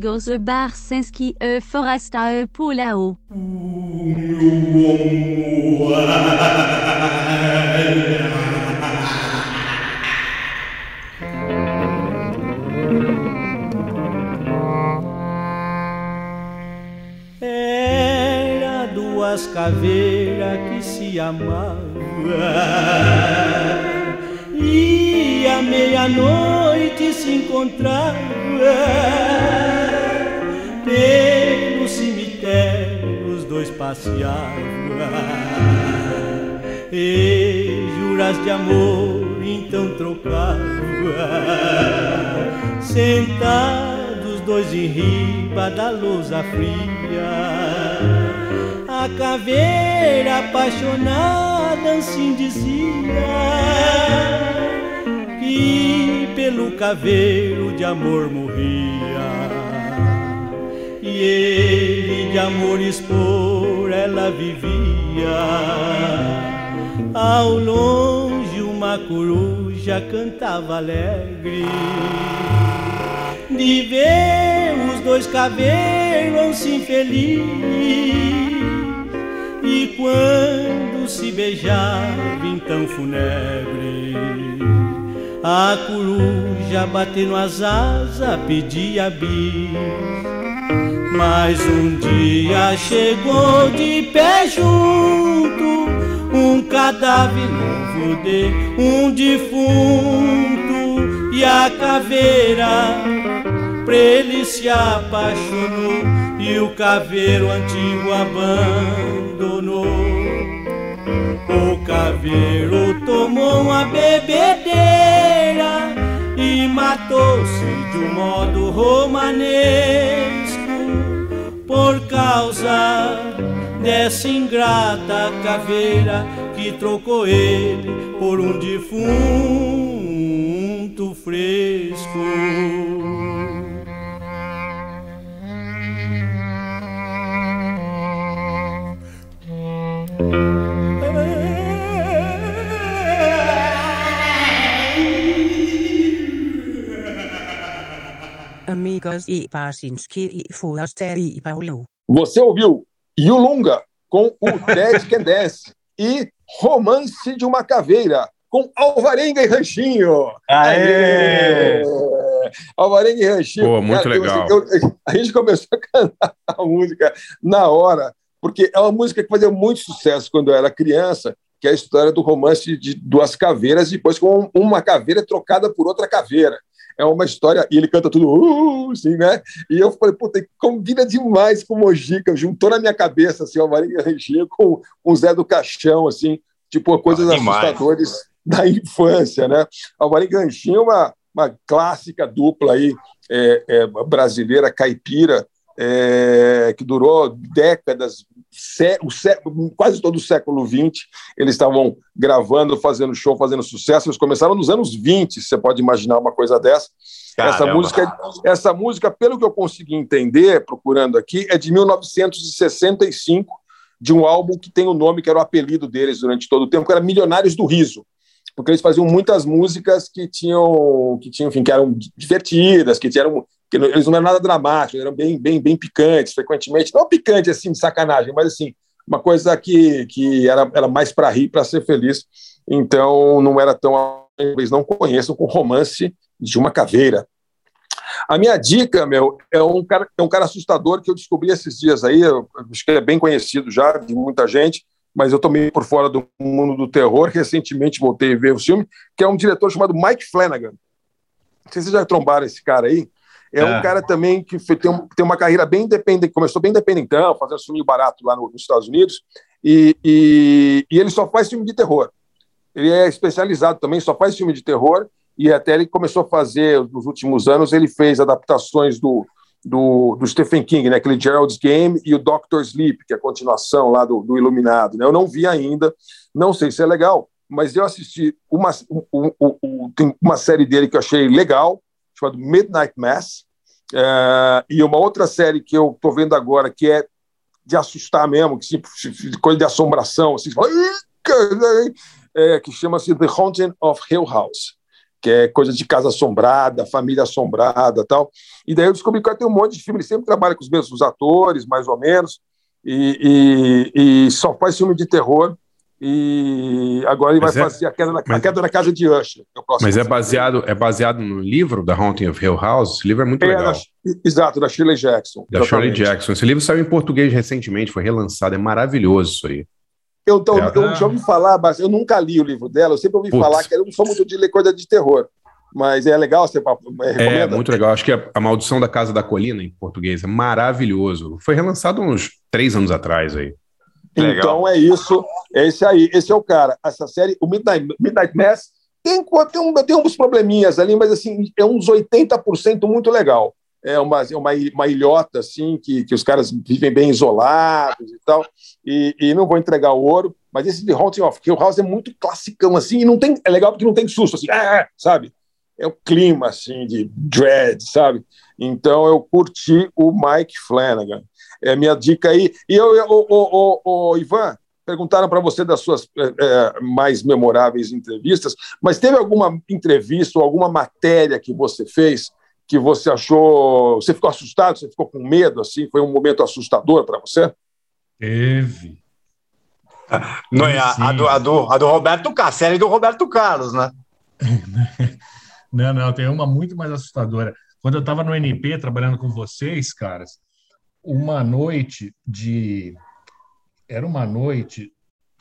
Amigos e Barsinski e Foresta e Poulao. Era duas caveiras que se E juras de amor então trocavam Sentados dois em riba da lousa fria. A caveira apaixonada assim dizia Que pelo caveiro de amor morria. E ele de amores por ela vivia. Ao longe uma coruja cantava alegre. De ver os dois caveiros se felizes e quando se beijava então funebre. A coruja batendo as asas pedia bis mas um dia chegou de pé junto um cadáver novo de um defunto e a caveira pra ele se apaixonou e o caveiro antigo abandonou. O caveiro tomou uma bebedeira e matou-se de um modo romanesco por causa dessa ingrata caveira que trocou ele por um defunto fresco. Amigos e Barsinski e Forasta e Paulo. Você ouviu Yulunga com o <laughs> Ted Can Dance e Romance de uma Caveira com Alvarenga e Ranchinho. Aê! Alvarenga e Ranchinho. Pô, muito legal. eu- eu- a gente começou a cantar a música na hora, porque é uma música que fazia muito sucesso quando eu era criança, que é a história do romance de duas caveiras, depois com uma caveira trocada por outra caveira. É uma história, e ele canta tudo, uh, assim, né? E eu falei, puta, combina demais com o Mojica, juntou na minha cabeça, assim, o Marinha Regia com o Zé do Caixão, assim, tipo, coisas Ah, assustadoras da infância, né? A Marinha Ranchinho é uma, uma clássica dupla aí, é, é, brasileira, caipira, é, que durou décadas, sé- sé- quase todo o século XX, eles estavam gravando, fazendo show, fazendo sucesso. Eles começaram nos anos 20, você pode imaginar uma coisa dessa. Essa música, essa música, pelo que eu consegui entender, procurando aqui, é de 1965, de um álbum que tem o nome que era o apelido deles durante todo o tempo, que era Milionários do Riso porque eles faziam muitas músicas que tinham, que tinham, enfim, que eram divertidas, que eram, que eles não eram nada dramáticos, eram bem, bem, bem picantes, frequentemente, não picante assim de sacanagem, mas assim uma coisa que, que era, era mais para rir, para ser feliz. Então não era tão, eles não conheçam com romance de uma caveira. A minha dica, meu, é um cara, é um cara assustador que eu descobri esses dias aí, acho que é bem conhecido já de muita gente, mas eu tomei por fora do mundo do terror. Recentemente voltei a ver o filme, que é um diretor chamado Mike Flanagan. Não sei se vocês já trombaram esse cara aí. É É. um cara também que tem, tem uma carreira bem independente, começou bem independentão, fazendo filme barato lá no- nos Estados Unidos, e, e, e ele só faz filme de terror. Ele é especializado também, só faz filme de terror, e até ele começou a fazer, nos últimos anos, ele fez adaptações do, do, do Stephen King, né, aquele Gerald's Game e o Doctor Sleep, que é a continuação lá do, do Iluminado. Né? Eu não vi ainda, não sei se é legal, mas eu assisti uma, um- um- um- uma série dele que eu achei legal, chamada Midnight Mass, é, e uma outra série que eu estou vendo agora, que é de assustar mesmo, que tipo, coisa de assombração, assim, você fala, "Ih, cara", é, que chama-se The Haunting of Hill House, que é coisa de casa assombrada, família assombrada tal. E daí eu descobri que tem um monte de filme, ele sempre trabalha com os mesmos atores, mais ou menos, e, e, e só faz filme de terror. E agora ele Mas vai é- fazer a queda, na, mas- a queda na casa de Usher. é Mas é baseado, é baseado no livro da Haunting of Hill House? Esse livro é muito É, legal. da- exato, da Shirley Jackson. Da Shirley exatamente. Jackson. Esse livro saiu em português recentemente, foi relançado. É maravilhoso isso aí. Eu, então, É. eu já ouvi falar, mas eu nunca li o livro dela, eu sempre ouvi Putz. falar que eu não sou muito de ler coisa de terror. Mas é legal, você é, É recomenda? muito legal. Acho que a, a Maldição da Casa da Colina, em português, é maravilhoso. Foi relançado uns três anos atrás aí. Então é isso, é esse aí, esse é o cara. Essa série, o Midnight, Midnight Mass, tem, tem, um, tem uns probleminhas ali, mas assim, é uns 80% muito legal. É uma, é uma, uma ilhota, assim, que, que os caras vivem bem isolados e tal, e, e não vou entregar o ouro, mas esse de Haunting of Hill House é muito classicão, assim, e não tem, é legal porque não tem susto, assim, ah, sabe? É o clima, assim, de dread, sabe? Então eu curti o Mike Flanagan. É a minha dica aí. E eu, eu- o, o, o, o Ivan, perguntaram para você das suas eh, eh, mais memoráveis entrevistas, mas teve alguma entrevista ou alguma matéria que você fez que você achou. Você ficou assustado? Você ficou com medo? assim? Foi um momento assustador para você? Teve. <laughs> Não é a, a do, a, do, a do Roberto Carlos, série do Roberto Carlos, né? <laughs> Não, não, tem uma muito mais assustadora. Quando eu estava no NP trabalhando com vocês, caras, uma noite de. Era uma noite.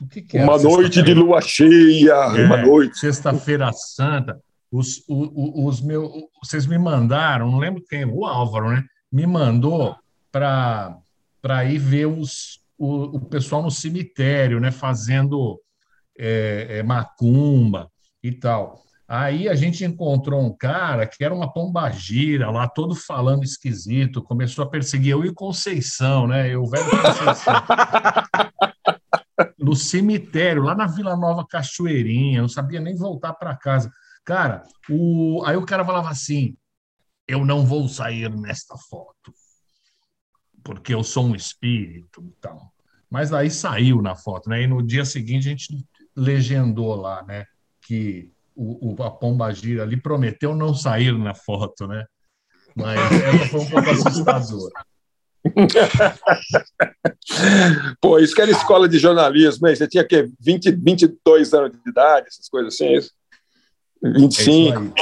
O que, que era? Uma noite de lua cheia, É, uma noite. Sexta-feira Santa. Os, o- o- os meus, vocês me mandaram, não lembro quem, o Álvaro, né? Me mandou para para ir ver os, o, o pessoal no cemitério, né? Fazendo é, é, macumba e tal. Aí a gente encontrou um cara que era uma pombagira lá, todo falando esquisito, começou a perseguir eu e Conceição, né? Eu, velho Conceição. no cemitério, lá na Vila Nova Cachoeirinha, não sabia nem voltar para casa. Cara, o... aí o cara falava assim: eu não vou sair nesta foto, porque eu sou um espírito e tal. Mas aí saiu na foto, né? E no dia seguinte a gente legendou lá, né? Que o, o, a Pomba Gira ali prometeu não sair na foto, né? Mas essa foi um pouco assustadora. <laughs> Pô, isso que era escola de jornalismo, hein? Você tinha que 20, 22 anos de idade, essas coisas assim, é isso? 25.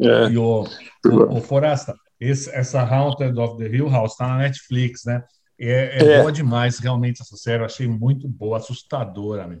É E o, o, o Forasta, esse, essa Haunted of the Hill House está na Netflix, né? É, é, É. boa demais, realmente, essa série. Eu achei muito boa, assustadora, né?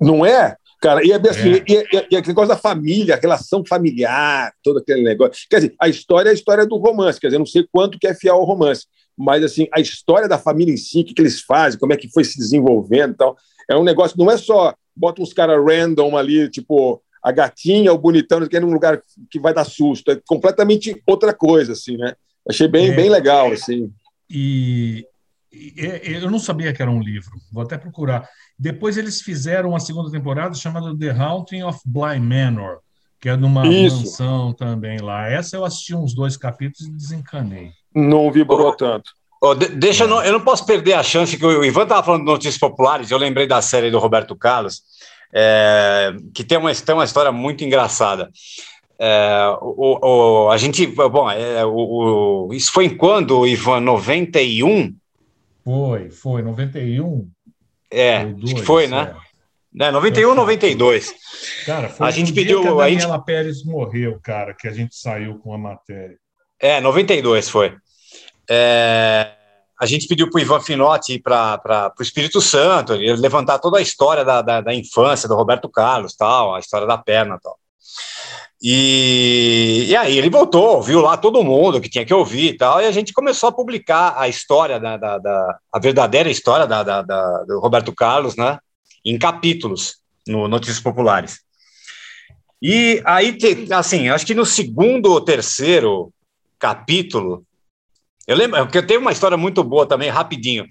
Não é? Cara, e, é bem assim, É. e, e- e aquele negócio da família, a relação familiar, todo aquele negócio. Quer dizer, a história é a história do romance, quer dizer, eu não sei quanto que é fiel ao romance, mas assim, a história da família em si, o que, que eles fazem, como é que foi se desenvolvendo e tal, é um negócio, não é só bota uns caras random ali, tipo a gatinha, o bonitão, que é num lugar que vai dar susto, é completamente outra coisa, assim, né? Achei bem, É. bem legal, assim. E- eu não sabia que era um livro, vou até procurar. Depois eles fizeram uma segunda temporada chamada The Haunting of Bly Manor, que é numa Isso. mansão também lá. Essa eu assisti uns dois capítulos e desencanei. Não vibrou tanto. Ô, de- deixa, eu não, eu não posso perder a chance que o Ivan estava falando de notícias populares. Eu lembrei da série do Roberto Carlos, é, que tem uma, tem uma história muito engraçada. É, o, o- a gente, bom, é, o, o- isso foi em quando, Ivan? 91? Foi, foi, 91. É, acho que dois, foi, é. né? né? 91, 92. Cara, foi A gente pediu- que a a gente- Daniela Pérez morreu, cara, que a gente saiu com a matéria. É, 92 foi. É, a gente pediu para o Ivan Finotti ir para o Espírito Santo, ele levantar toda a história da, da, da infância do Roberto Carlos, tal, a história da perna tal. E, e aí ele voltou, ouviu lá todo mundo que tinha que ouvir e tal, e a gente começou a publicar a história, da, da, da- a verdadeira história da, da- da- do Roberto Carlos, né, em capítulos no Notícias Populares. E aí, assim, acho que no segundo ou terceiro capítulo. Eu lembro, porque tem uma história muito boa também, rapidinho,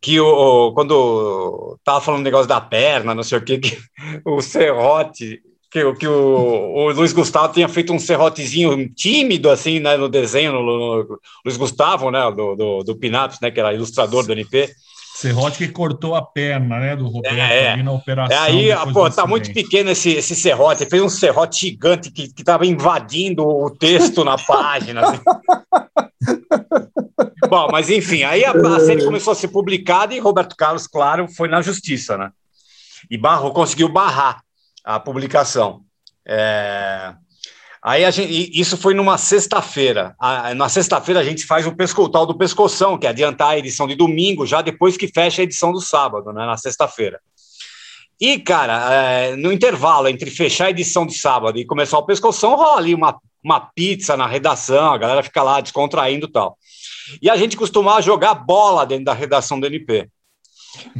que o, quando tava falando o negócio da perna, não sei o que, que <laughs> o serrote, que, o- que o, o Luiz Gustavo tinha feito um serrotezinho tímido, assim, né, no desenho, no, no- Luiz Gustavo, né, do, do, do Pinaps, né, que era ilustrador do NP, Serrote que cortou a perna, né, do Roberto É, é. ali na operação. É aí, pô, tá muito pequeno esse, esse serrote. Ele fez um serrote gigante que, que tava invadindo o texto na página. assim. <laughs> Bom, mas enfim, aí a, a série começou a ser publicada e Roberto Carlos, claro, foi na justiça, né? E barrou, conseguiu barrar a publicação. É, Aí gente, isso foi numa sexta-feira. Na sexta-feira a gente faz o pescotal do pescoção, que é adiantar a edição de domingo, já depois que fecha a edição do sábado, né? Na sexta-feira. E, cara, é, no intervalo entre fechar a edição de sábado e começar o pescoção, rola ali uma, uma pizza na redação, a galera fica lá descontraindo e tal. E a gente costumava jogar bola dentro da redação do NP.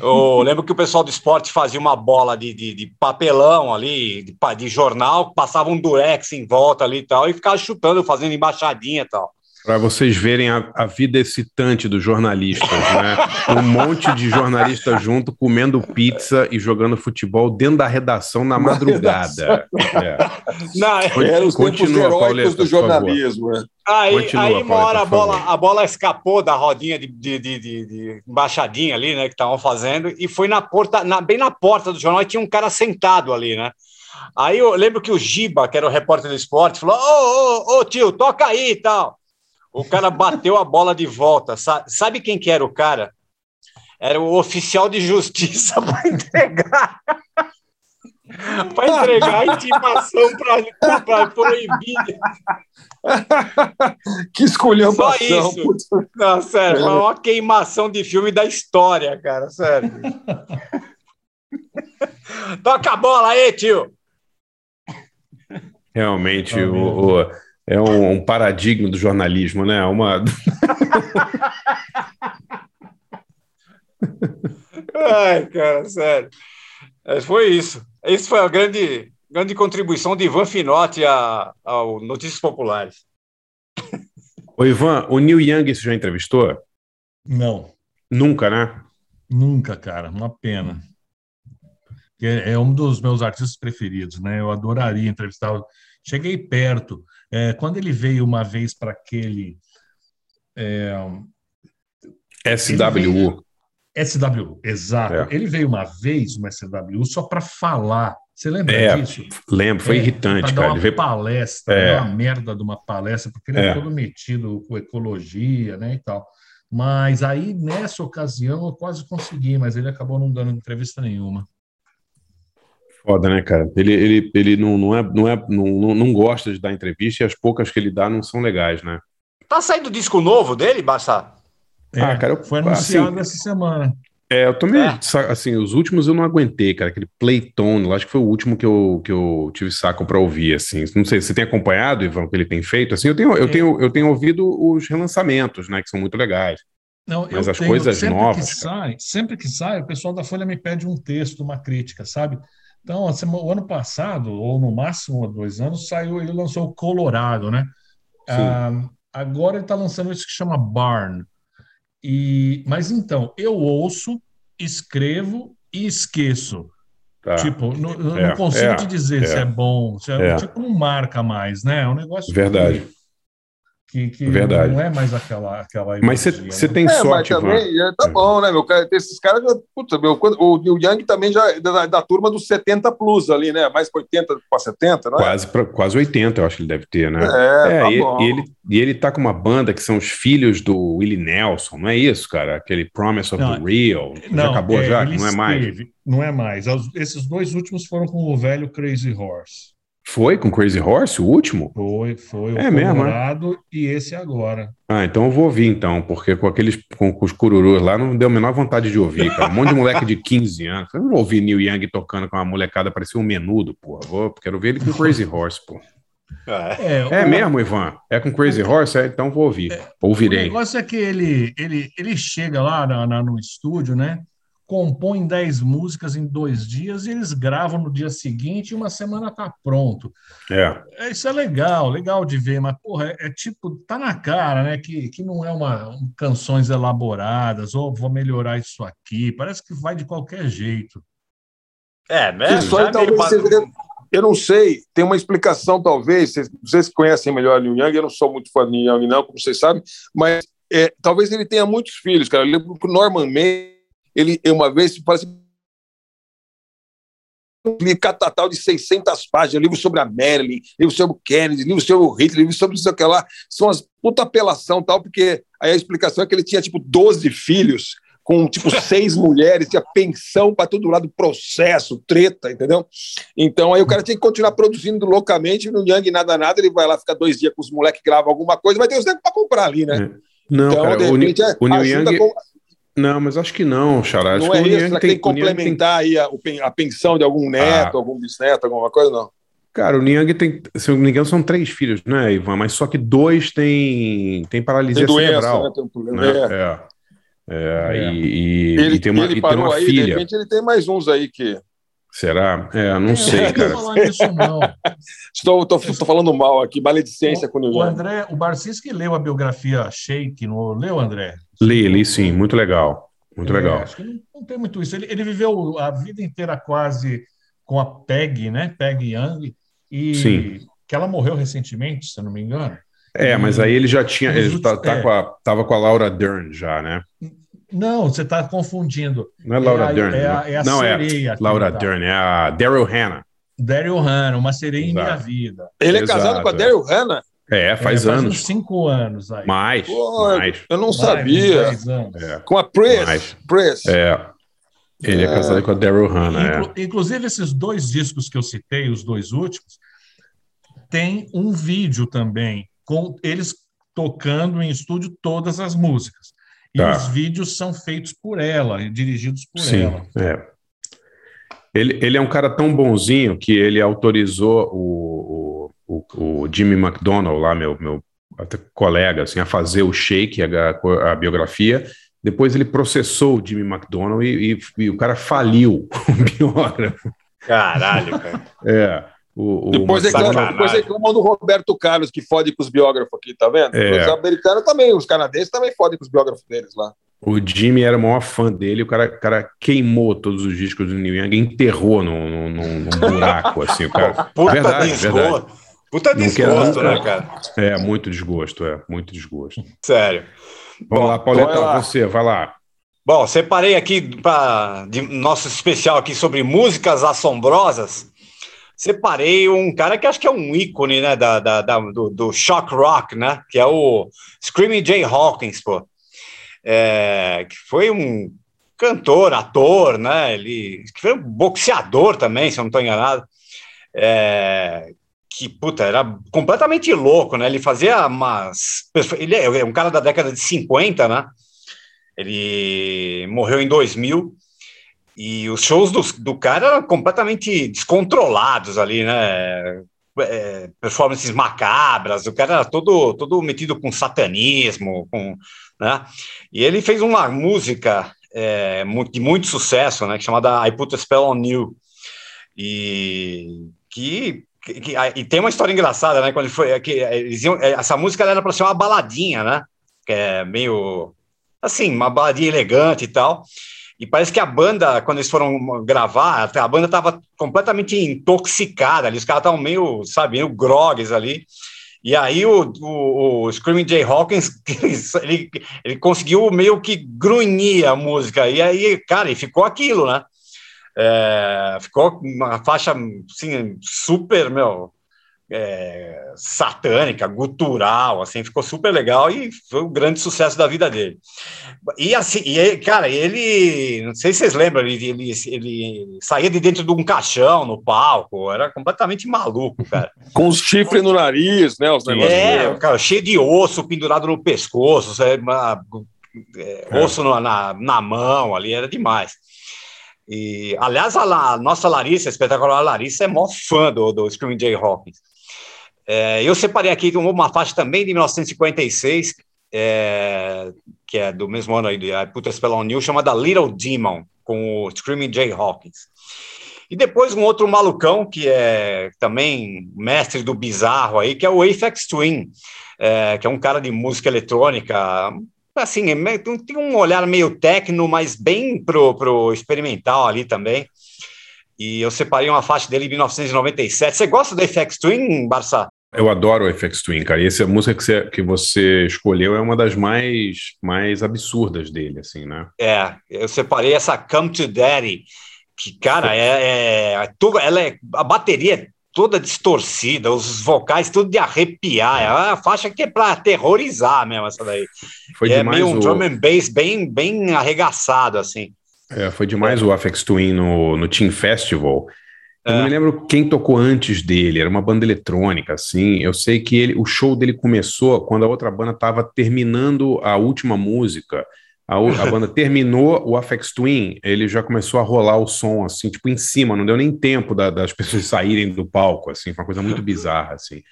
Eu lembro que o pessoal do esporte fazia uma bola de, de, de papelão ali, de, de jornal, passava um durex em volta ali e tal, e ficava chutando, fazendo embaixadinha e tal. Para vocês verem a, a vida excitante dos jornalistas, né? Um monte de jornalistas junto, comendo pizza e jogando futebol dentro da redação na madrugada. É. <laughs> Não, Eram os tempos Continua, heróicos Pauleta, do jornalismo, né? Aí, Continua, aí uma hora a bola, a bola escapou da rodinha de, de, de, de- de embaixadinha ali, né, que estavam fazendo, e foi na porta, na- bem na porta do jornal, e tinha um cara sentado ali, né? Aí eu lembro que o Giba, que era o repórter do esporte, falou: Ô, ô, ô, tio, toca aí e tal. O cara bateu a bola de volta. Sa- Sabe quem que era o cara? Era o oficial de justiça <laughs> para entregar. para entregar a intimação para proibir. Que esculhambação. Só isso. Não, sério, foi uma queimação de filme da história, cara, sério. Toca a bola aí, tio. Realmente, o, o- é um, um paradigma do jornalismo, né? Uma... Ai, cara, sério. Mas foi isso. Isso foi a grande, grande contribuição de Ivan Finotti a- ao Notícias Populares. Ô, Ivan, o Neil Young você já entrevistou? Não, Nunca, né? nunca, cara. Uma pena. É, é um dos meus artistas preferidos, né? Eu adoraria entrevistá-lo. Cheguei perto. É, quando ele veio uma vez para aquele é, SWU. SW, exato. É. Ele veio uma vez no SW só para falar. Você lembra É, disso? lembro, foi É, irritante, cara. uma Ele veio- palestra, É. né, uma merda de uma palestra, porque ele é. É. todo metido com ecologia, né, e tal. Mas aí, nessa ocasião, eu quase consegui, mas ele acabou não dando entrevista nenhuma. Foda, né, cara? Ele, ele, ele não, não, é, não, é, não, não- gosta de dar entrevista e as poucas que ele dá não são legais, né? Tá saindo disco novo dele, Bassa? É, Ah, cara, eu- foi anunciado assim, essa semana. É, eu também, É. sa- assim, os últimos eu não aguentei, cara, aquele Playtone, eu acho que foi o último que eu, que eu tive saco pra ouvir, assim, não sei, você tem acompanhado, Ivan, o que ele tem feito, assim, eu tenho, eu É. tenho, eu tenho ouvido os relançamentos, né, que são muito legais, Não, Mas eu as coisas sempre novas, Que sai, sempre que sai, o pessoal da Folha me pede um texto, uma crítica, sabe? Então, a sema- o ano passado, ou no máximo há dois anos, saiu, ele lançou o Colorado, né? Ah, agora ele está lançando isso que chama Barn. E, mas então, eu ouço, escrevo e esqueço. tá? Tipo, não, É, não consigo é, te dizer é. se é bom, se é, É. tipo, não marca mais, né? É um negócio Verdade. que, que, que Verdade. não é mais aquela. aquela Mas você né? tem É, mas sorte, Ivan. também já tá bom, né, meu cara? Esses caras, já- puta, meu, quando- o Neil Young também já é da, da turma dos 70 plus ali, né? Mais para 80 para 70, não é? Quase, pra, quase 80, eu acho que ele deve ter, né? É, tá e, bom. e ele, e ele tá com uma banda que são os filhos do Willie Nelson, não é isso, cara? Aquele Promise of Não, the Real. já acabou é, já? Não é mais? Não é mais. Esses dois últimos foram com o velho Crazy Horse. Foi com Crazy Horse, o último? Foi, foi o É mesmo, é? Colorado e esse agora. Ah, então eu vou ouvir então, porque com aqueles com, com os cururus lá não deu a menor vontade de ouvir, cara. Um monte de moleque de 15 anos. Eu não vou ouvir Neil Young tocando com uma molecada, parecia um menudo, porra. Vou, quero ver ele com Crazy Horse, pô. É, É o- mesmo, Ivan? É com Crazy Horse? É, então vou ouvir. O Ouvirei. negócio é que ele, ele, ele chega lá na- na- no estúdio, né? Compõe 10 músicas em dois dias e eles gravam no dia seguinte e uma semana tá pronto. É. É, Isso é legal, legal de ver, mas, porra, é, é tipo, tá na cara, né? Que, que não é uma um- canções elaboradas, ou vou melhorar isso aqui. Parece que vai de qualquer jeito. É, né? Isso aí talvez meio seja-. Eu não sei, tem uma explicação, talvez. Vocês, conhecem melhor Neil Young, eu não sou muito fã de Neil Young, não, como vocês sabem, mas é, talvez ele tenha muitos filhos, cara. Eu lembro que o Norman May ele uma vez um livro catatal de 600 páginas, livro sobre a Marilyn, livro sobre o Kennedy, livro sobre o Hitler, livro sobre não sei o que lá, são as puta apelação tal, porque aí a explicação é que ele tinha tipo 12 filhos, com tipo <laughs> seis mulheres, tinha pensão para todo lado, processo, treta, entendeu? Então aí o cara tinha que continuar produzindo loucamente, no Yang nada nada, ele vai lá ficar dois dias com os moleques, grava alguma coisa, vai ter os negros para comprar ali, né? Não, Então, cara, de o, repente, é- o ajuda Young. com- Não, mas acho que não, Xará. Acho Não que é o Neil isso, será que tem que complementar aí a, a pensão de algum neto, Ah. algum bisneto, alguma coisa, não? Cara, o Niang tem, se eu não me engano, são três filhos, né, Ivan? Mas só que dois têm tem paralisia Tem doença, cerebral. né? Tem um problema. né? É. É. É, É. E, e- Ele, e tem uma, ele e tem parou uma aí, de filha. repente ele tem mais uns aí que. Será? É, não Eu sei, não cara. vou falar nisso, não. <laughs> Estou, tô, tô falando mal aqui, maledicência com o O. André, o Barcinski leu a biografia Shake, não leu, André? Li, li sim, muito legal. Muito É, legal. acho que não, não tem muito isso. Ele, ele viveu a vida inteira quase com a Peg, né? Peg Young, e Sim. que ela morreu recentemente, se eu não me engano. É, mas aí ele já tinha. Ele tá, tá é. com a, tava com a Laura Dern já, né? Não, você está confundindo. Não é Laura a- Dern. É a, né? é a não, sereia. é Laura tá. Dern, é a Daryl Hannah. Daryl Hannah, uma sereia em minha Exato. vida. Ele é Exato, casado com a é. Daryl Hannah? É, faz É, uns anos. cinco anos aí. Mais, Pô, mais. eu não Mais, sabia. uns. É, Com a Pris. mais. Pris. É. Ele é, É. casado com a Daryl Hannah. é. Inclu- Inclusive, esses dois discos que eu citei, os dois últimos, tem um vídeo também, com eles tocando em estúdio todas as músicas. E Tá. os vídeos são feitos por ela, e dirigidos por Sim, ela. é. Ele, ele é um cara tão bonzinho que ele autorizou o, o, o, o Jimmy McDonald, lá, meu, meu colega, assim, a fazer o shake, a, a biografia. Depois ele processou o Jimmy McDonald e, e- e o cara faliu <laughs> o biógrafo. Caralho, cara. É. O, o Depois, reclamam, depois reclamam do Roberto Carlos, que fode com os biógrafos aqui, tá vendo? É. Os americanos também, os canadenses também fodem com os biógrafos deles lá. O Jimmy era o maior fã dele, o cara, o cara queimou todos os discos do Neil Young, enterrou num, num, num- buraco, assim, o cara. Puta verdade, desgosto. verdade. Puta desgosto, né, cara? É, muito desgosto, é, muito desgosto. Sério. Vamos lá, Pauleta, vai lá. você, vai lá. Bom, separei aqui para nosso especial aqui sobre músicas assombrosas. Separei um cara que acho que é um ícone, né, da, da- da- do, do shock rock, né, que é o Screaming Jay Hawkins, pô. É, que foi um cantor, ator, né, ele que foi um boxeador também, se eu não estou enganado. É, que, puta, era completamente louco, né, ele fazia umas... Ele é um cara da década de 50, né, ele morreu em 2000 e os shows do, do cara eram completamente descontrolados ali, né? É, performances macabras, o cara era todo, todo metido com satanismo, com, né? E ele fez uma música é, de muito sucesso, né? Chamada I Put a Spell on You. E que, que- e tem uma história engraçada, né? Quando ele foi, é que eles iam- é, essa música era para ser uma baladinha, né? Que é meio assim, uma baladinha elegante e tal. E parece que a banda, quando eles foram gravar, a banda estava completamente intoxicada ali, os caras estavam meio, sabe, meio grogues ali. E aí o, o, o Screaming Jay Hawkins, <laughs> ele, ele conseguiu meio que grunhir a música. E aí, cara, e ficou aquilo, né? É, ficou uma faixa, assim, super, meu, é, satânica, gutural, assim, ficou super legal e foi um grande sucesso da vida dele. E assim, e cara, ele, não sei se vocês lembram, ele, ele, ele saía de dentro de um caixão no palco, era completamente maluco, cara. <laughs> Com os chifres no nariz, né? Os negócios. É, cara, cheio de osso pendurado no pescoço, sabe, uma- é, osso na, na, na mão ali, era demais. E, aliás, a, La- a nossa Larissa, a espetacular Larissa, é mó fã do, do Screaming Jay Hawkins. É, eu separei aqui uma faixa também de 1956, é, que é do mesmo ano aí, de I Put a Spell on You, chamada Little Demon, com o Screaming Jay Hawkins. E depois um outro malucão, que é também mestre do bizarro aí, que é o Aphex Twin, é, que é um cara de música eletrônica, assim, é tem um olhar meio técnico, mas bem pro, pro experimental ali também. E eu separei uma faixa dele em 1997. Você gosta do Aphex Twin, Barça? Eu adoro o FX Twin, cara. E essa música que você, que você escolheu é uma das mais, mais absurdas dele, assim, né? É, eu separei essa Come to Daddy, que, cara, é, é, tudo- ela é, a bateria é toda distorcida, os vocais tudo de arrepiar, é uma faixa que é pra aterrorizar mesmo essa daí. Foi E é demais meio um o- drum and bass bem, bem arregaçado, assim. É, foi demais o Afex Twin no, no Team Festival. Eu É. não me lembro quem tocou antes dele, era uma banda eletrônica, assim. Eu sei que ele, o show dele começou quando a outra banda estava terminando a última música. A, a banda <laughs> terminou o Afex Twin, ele já começou a rolar o som, assim, tipo, em cima, não deu nem tempo da- das pessoas <laughs> saírem do palco, assim, foi uma coisa muito bizarra, assim.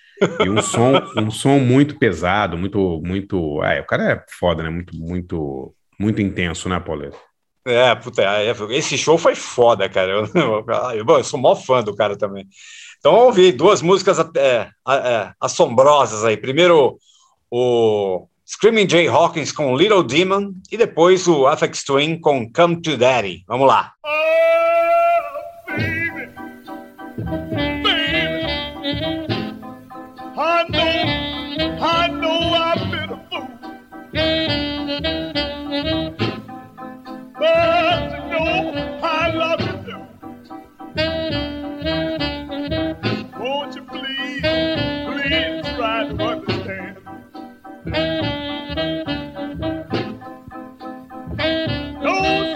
E um som, um som muito pesado, muito, muito. É, o cara é foda, né? Muito, muito, muito intenso, né, Paulo? É, puta, é, esse show foi foda, cara. Eu, <laughs> eu, bom, eu sou mó fã do cara também. Então, vamos ouvir duas músicas é, é, assombrosas aí. Primeiro, o Screaming Jay Hawkins com Little Demon e depois o Afex Twin com Come to Daddy. Vamos lá. I know, I know I've been a fool. But you know I love you. Won't you please, please try to understand? Don't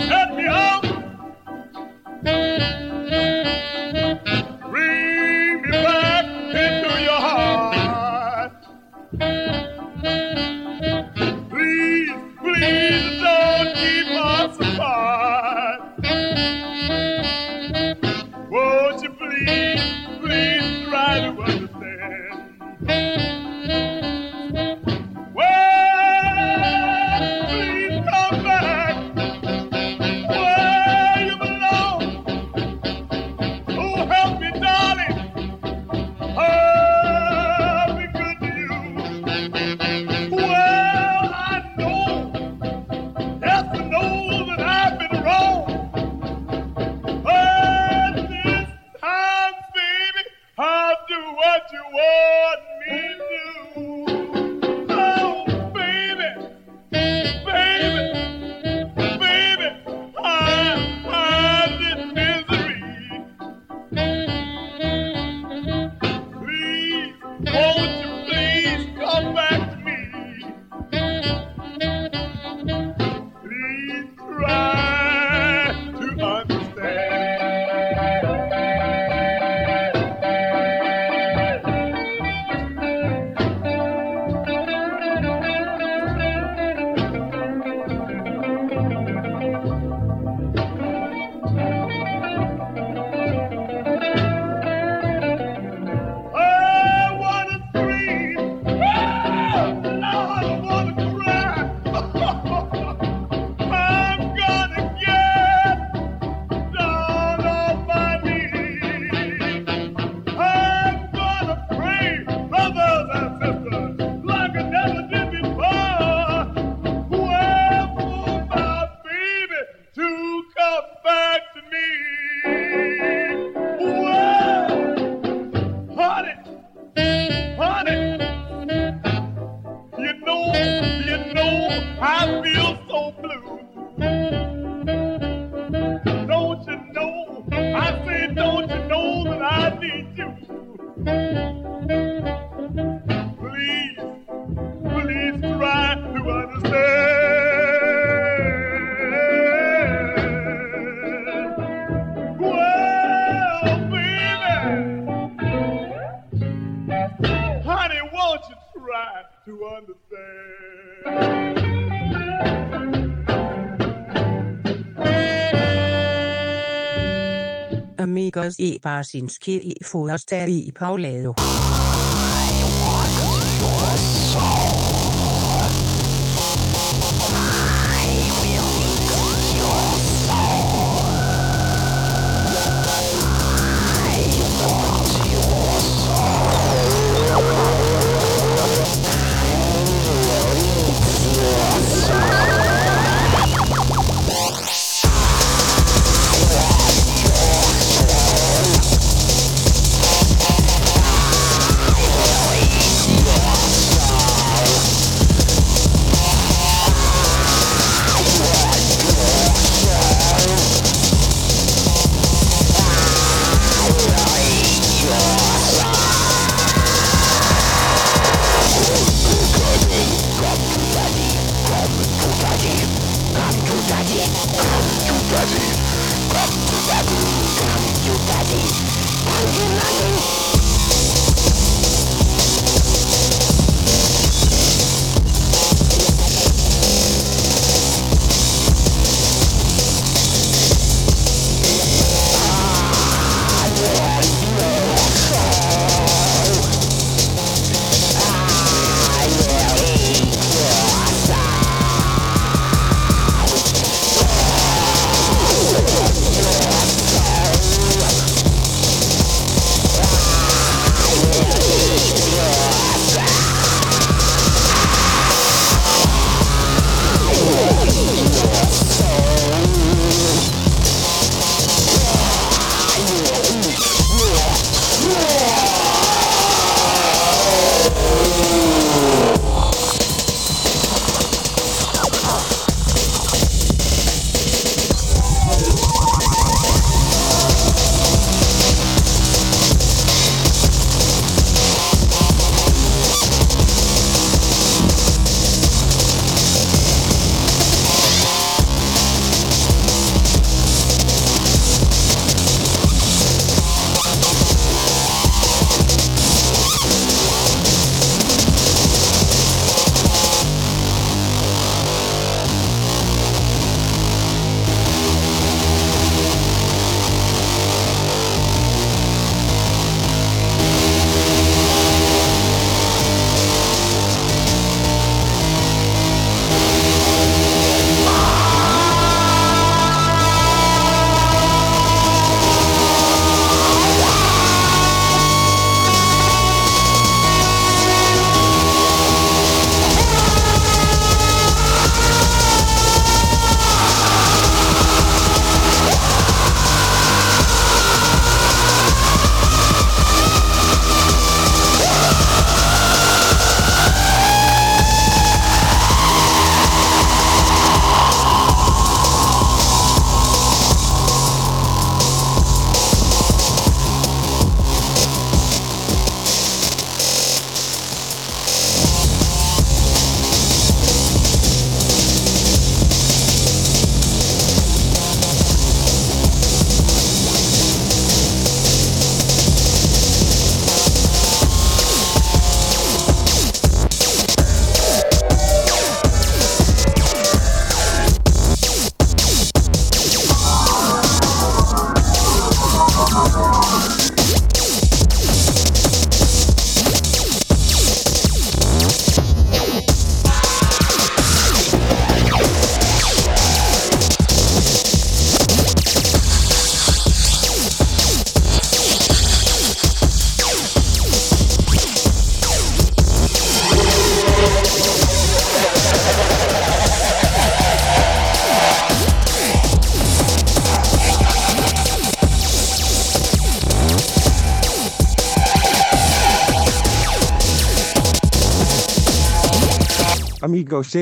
Amigos i Barsinski i Forster i Paulado.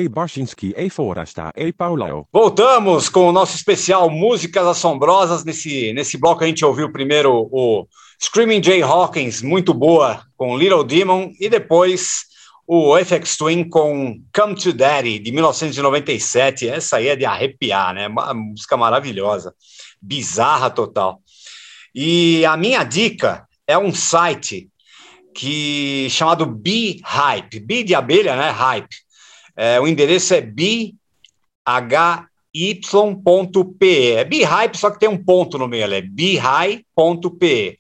Barsinski e Forasta e Paulão. Voltamos com o nosso especial Músicas Assombrosas. Nesse, nesse bloco a gente ouviu primeiro o Screaming Jay Hawkins, muito boa, com Little Demon, e depois o FX Twin com Come to Daddy, de 1997. Essa aí é de arrepiar, né? Uma música maravilhosa, bizarra total. E a minha dica é um site que chamado Bee Hype, Bee de abelha, né? Hype. É, o endereço é bhy.pe. É Beehype, só que tem um ponto no meio, é beehy.pe.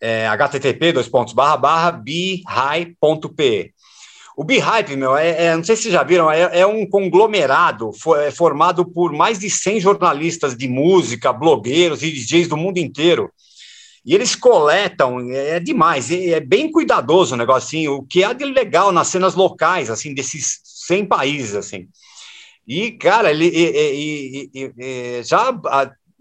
É, http, dois pontos, barra, barra, beehy.pe. O Beehype, meu, é, é, não sei se vocês já viram, é, é um conglomerado for, é formado por mais de 100 jornalistas de música, blogueiros e DJs do mundo inteiro. E eles coletam, é demais, é, é bem cuidadoso o assim, o que há de legal nas cenas locais, assim, desses 100 países, assim. E, cara, ele, e, e, e, já,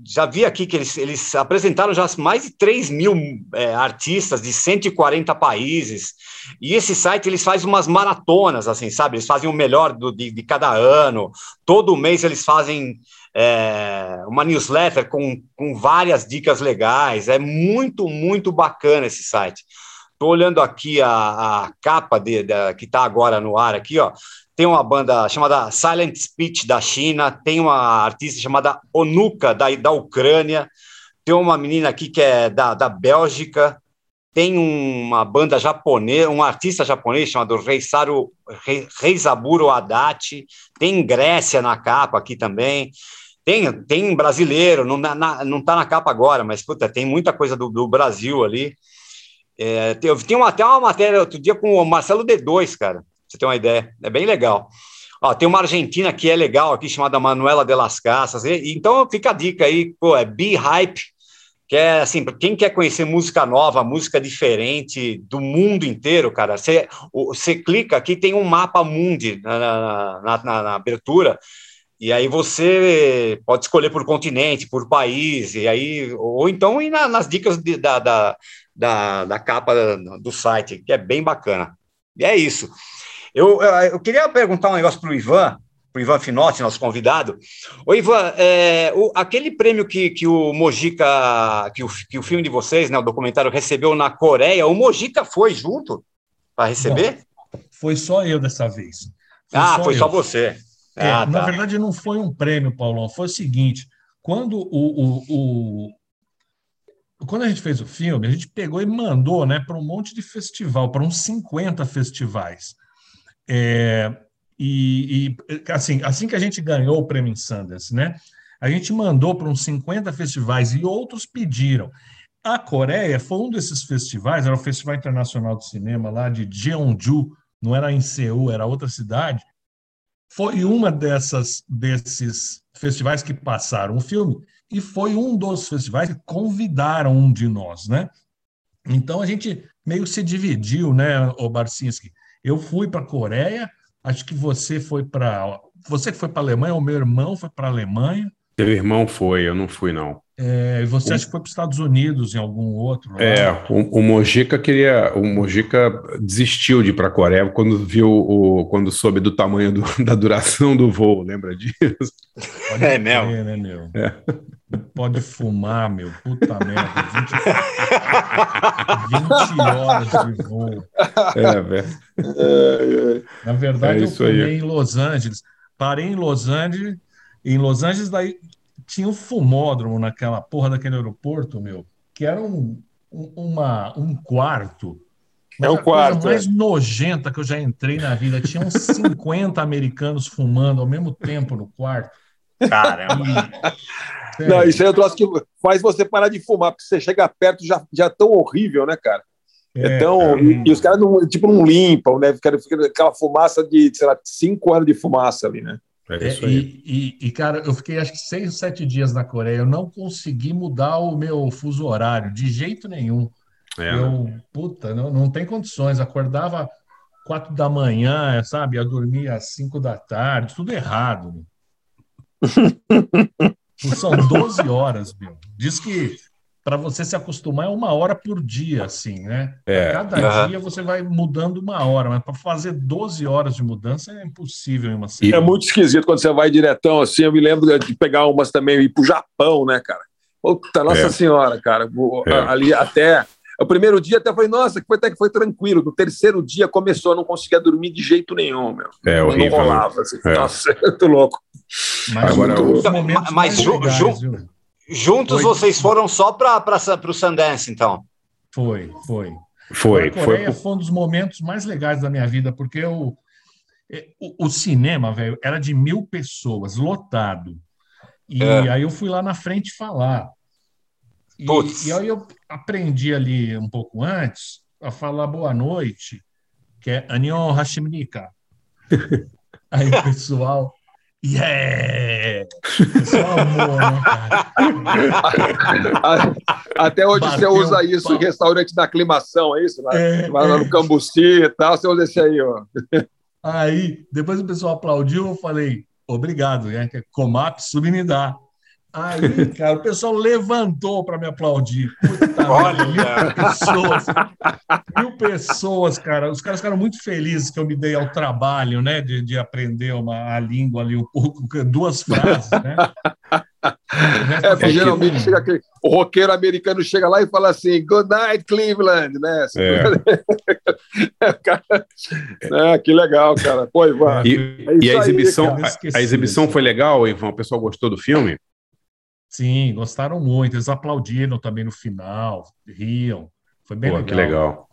já vi aqui que eles, eles apresentaram já mais de 3 mil é, artistas de 140 países, e esse site eles fazem umas maratonas, assim, sabe? Eles fazem o melhor do, de, de cada ano, todo mês eles fazem é, uma newsletter com, com várias dicas legais, é muito, muito bacana esse site. Tô olhando aqui a, a capa de, da- que está agora no ar aqui, ó. Tem uma banda chamada Silent Speech da China, tem uma artista chamada Onuka da, da Ucrânia, tem uma menina aqui que é da, da Bélgica, tem uma banda japonesa, um artista japonês chamado Reisaru, Rei- Reisaburo Haddad, tem Grécia na capa aqui também, tem, tem brasileiro, não, na, não tá na capa agora, mas puta, tem muita coisa do, do Brasil ali. É, tem, tenho até uma matéria outro dia com o Marcelo D2, cara, você ter uma ideia, é bem legal. Ó, tem uma argentina que é legal aqui, chamada Manuela de las Casas, e, então fica a dica aí, pô, é Be Hype, que é assim, para quem quer conhecer música nova, música diferente do mundo inteiro, cara, você, você clica aqui, tem um mapa mundi na, na- na- na- na abertura, e aí você pode escolher por continente, por país, e aí, ou então ir na- nas dicas de- da, da, da, da capa do site, que é bem bacana. E é isso. Eu, eu, queria perguntar um negócio para o Ivan, para o Ivan Finotti, nosso convidado. Ô, Ivan, é, o- aquele prêmio que, que o Mojica, que o, que o filme de vocês, né, o documentário, recebeu na Coreia, o Mojica foi junto para receber? Foi só eu dessa vez. ah, foi eu. só você. É, ah, Na tá. verdade, não foi um prêmio, Paulão. Foi o seguinte: quando o, o, o- quando a gente fez o filme, a gente pegou e mandou né, para um monte de festival, para uns 50 festivais. É, e, e, assim, assim que a gente ganhou o prêmio em Sundance, né, a gente mandou para uns 50 festivais e outros pediram. A Coreia foi um desses festivais, era o Festival Internacional de Cinema lá de Jeonju, não era em Seul, era outra cidade foi uma dessas desses festivais que passaram o filme e foi um dos festivais que convidaram um de nós, né? Então a gente meio se dividiu, né, o Barcinski? Eu fui para a Coreia, acho que você foi para você que foi para a Alemanha, o meu irmão foi para a Alemanha, Teu irmão foi, eu não fui, não. É, e você acha que foi para os Estados Unidos em algum outro? lá? É, o, o Mojica queria. O Mojica desistiu de ir para a Coreia quando viu o. quando soube do tamanho do- <laughs> da duração do voo, lembra disso? Pode É crer, mesmo. né, meu? É. Pode fumar, meu. Puta merda. 20, 20 horas de voo. É, velho. Na verdade, É eu fumei em Los Angeles. Parei em Los Angeles. Em Los Angeles, daí tinha um fumódromo naquela porra daquele aeroporto, meu, que era um, um, uma, um quarto. Mas É um a coisa quarto, mais é. nojenta que eu já entrei na vida. Tinha uns <laughs> 50 americanos fumando ao mesmo tempo no quarto. Caramba. Não, isso aí é um troço que faz você parar de fumar, porque você chega perto já, já é tão horrível, né, cara? É, É, tão, e, e os caras não, tipo, não limpam, né? Aquela fumaça de, sei lá, cinco anos de fumaça ali, né? É É, isso aí. e, e- e, cara, eu fiquei acho que seis ou sete dias na Coreia. Eu não consegui mudar o meu fuso horário de jeito nenhum. É, né? Eu, puta, não, não tem condições. Acordava quatro da manhã, sabe? Ia dormir às cinco da tarde, tudo errado. <laughs> São 12 horas, meu. Diz que para você se acostumar é uma hora por dia, assim, né? É. Cada Aham. dia você vai mudando uma hora, mas para fazer 12 horas de mudança é impossível em uma É muito esquisito quando você vai diretão assim. Eu me lembro de pegar umas também e ir pro Japão, né, cara? Puta, nossa É. senhora, cara. É. Ali até. O primeiro dia até foi, nossa, que foi, até que foi tranquilo. No terceiro dia começou, eu não conseguia dormir de jeito nenhum, meu. É não horrível. rolava. assim. É. Nossa, <laughs> eu tô louco. Mas Agora, um dos o- momentos mas ju- ju- viu? Juntos Foi. vocês foram só para o Sundance, então. Foi, foi. Foi, a foi. Coreia foi, um dos momentos mais legais da minha vida, porque eu, eh, o, o cinema, velho, era de mil pessoas, lotado. E É. aí eu fui lá na frente falar. E, Putz. e aí eu aprendi ali um pouco antes a falar boa noite, que é Anyon Hashimnika. <laughs> Aí o pessoal. Yeah! Amou, né, cara? <laughs> Até hoje você Bateu usa o isso em restaurante na aclimação, é isso? Lá, É, vai lá é. no Cambuci e tal, você usa esse aí, ó. Aí, depois o pessoal aplaudiu, eu falei, obrigado, né? que é Comap Subnidá. Aí, cara, o pessoal levantou para me aplaudir. Puta Olha. mil pessoas. Mil pessoas, cara. Os caras ficaram muito felizes que eu me dei ao trabalho, né? De, de aprender uma, a língua ali um pouco, duas frases, né? <laughs> É, porque geralmente chega aquele, o roqueiro americano chega lá e fala assim, good night, Cleveland, né? É. o <laughs> cara- Ah, que legal, cara. Pô, Ivan. E, é e a aí, exibição, cara. a, a exibição foi legal, Ivan? O pessoal gostou do filme? Sim, gostaram muito. Eles aplaudiram também no final, riam. Foi bem Pô, legal. que legal.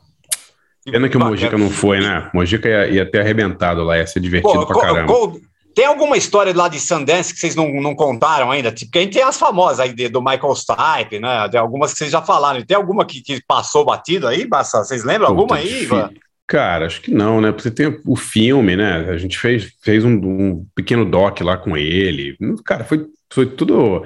Pena que o Mojica não foi, né? O Mojica ia, ia ter arrebentado lá, ia ser divertido Pô, pra caramba. co- tem alguma história lá de Sundance que vocês não, não contaram ainda? Tipo, Porque a gente tem as famosas aí de- do Michael Stipe, né? Tem algumas que vocês já falaram. Tem alguma que, que passou batido aí, Bassa? Vocês lembram alguma Puta, aí, difí- Ivan? Cara, acho que não, né? Porque tem o filme, né? A gente fez, fez um, um pequeno doc lá com ele. Cara, foi, foi tudo.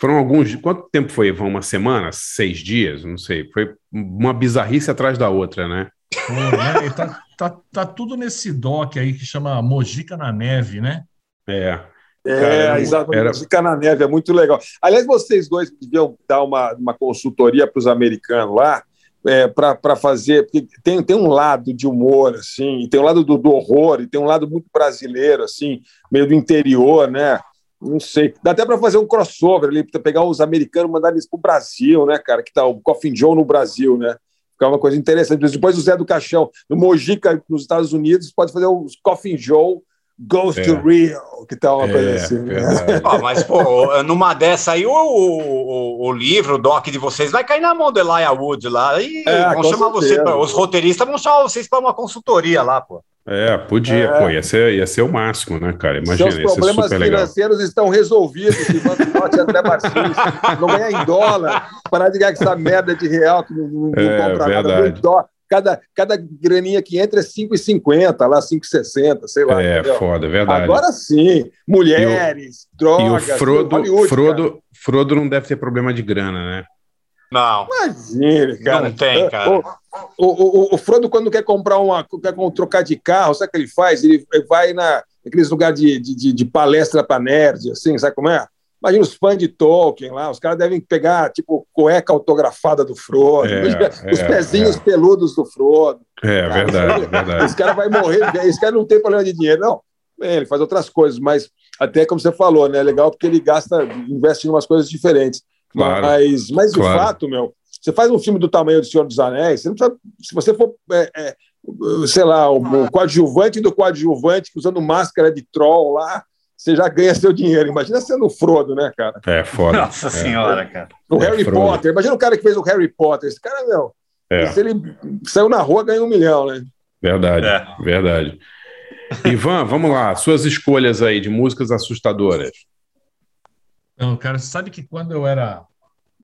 Foram alguns. Quanto tempo foi, Ivan? Uma semana? Seis dias? Não sei. Foi uma bizarrice atrás da outra, né? Pô, né? E tá, tá, tá tudo nesse doc aí que chama Mojica na Neve, né? É. É, exatamente. era- Ficar na neve é muito legal. Aliás, vocês dois deviam dar uma, uma consultoria para os americanos lá, é, para fazer. Porque tem, tem um lado de humor, assim, tem um lado do, do horror, e tem um lado muito brasileiro, assim, meio do interior, né? Não sei. Dá até para fazer um crossover ali, para pegar os americanos e mandar eles para o Brasil, né, cara? Que tá o Coffin Joe no Brasil, né? Ficar uma coisa interessante. Depois o Zé do Caixão, no Mojica, nos Estados Unidos, pode fazer os Coffin Joe Goes É. to Rio, que tal uma coisa É, assim. né? verdade. Ó, mas, pô, numa dessa aí, o, o, o livro, o doc de vocês vai cair na mão do Elijah Wood lá e É, vão chamar você, certeza. pra- os roteiristas vão chamar vocês para uma consultoria lá, pô. É, podia, É. pô, ia ser, ia ser o máximo, né, cara? Imagina, Seus ia ser problemas super legal. financeiros estão resolvidos, Ivan Pinotti e André Martins. Não ganhar em dólar, parar de ganhar com essa merda de real que não, não, não É, compra verdade. nada. Cada, cada graninha que entra é 5,50, lá 5,60, sei lá. É, entendeu? foda, verdade. Agora sim, mulheres, E drogas, o Frodo, Hollywood, Frodo, Frodo não deve ter problema de grana, né? Não. Imagine, cara. Não tem, cara. O, o, o, o Frodo, quando quer comprar uma. quer trocar de carro, sabe o que ele faz? Ele vai na, naqueles lugares de, de, de- de palestra para nerd, assim, sabe como é? Imagina os fãs de Tolkien lá, os caras devem pegar, tipo, cueca autografada do Frodo, É, <laughs> os é, pezinhos é. peludos do Frodo. É, Cara, verdade, esse- verdade. Esse cara vai morrer, esse cara não tem problema de dinheiro, não. É, Ele faz outras coisas, mas até como você falou, né? É legal porque ele gasta, investe em umas coisas diferentes. Claro, Mas, mas de claro. fato, meu, você faz um filme do tamanho do Senhor dos Anéis, você não precisa, se você for, é, é, sei lá, o, o coadjuvante do coadjuvante, usando máscara de troll lá, você já ganha seu dinheiro. Imagina sendo o Frodo, né, cara? É foda. Nossa é. senhora, cara. O É, Harry Frodo. Potter. Imagina o cara que fez o Harry Potter. Esse cara, meu, É, se ele saiu na rua, ganhou um milhão, né? verdade, É. verdade. Ivan, vamos lá, suas escolhas aí de músicas assustadoras. Não, cara, você sabe que quando eu era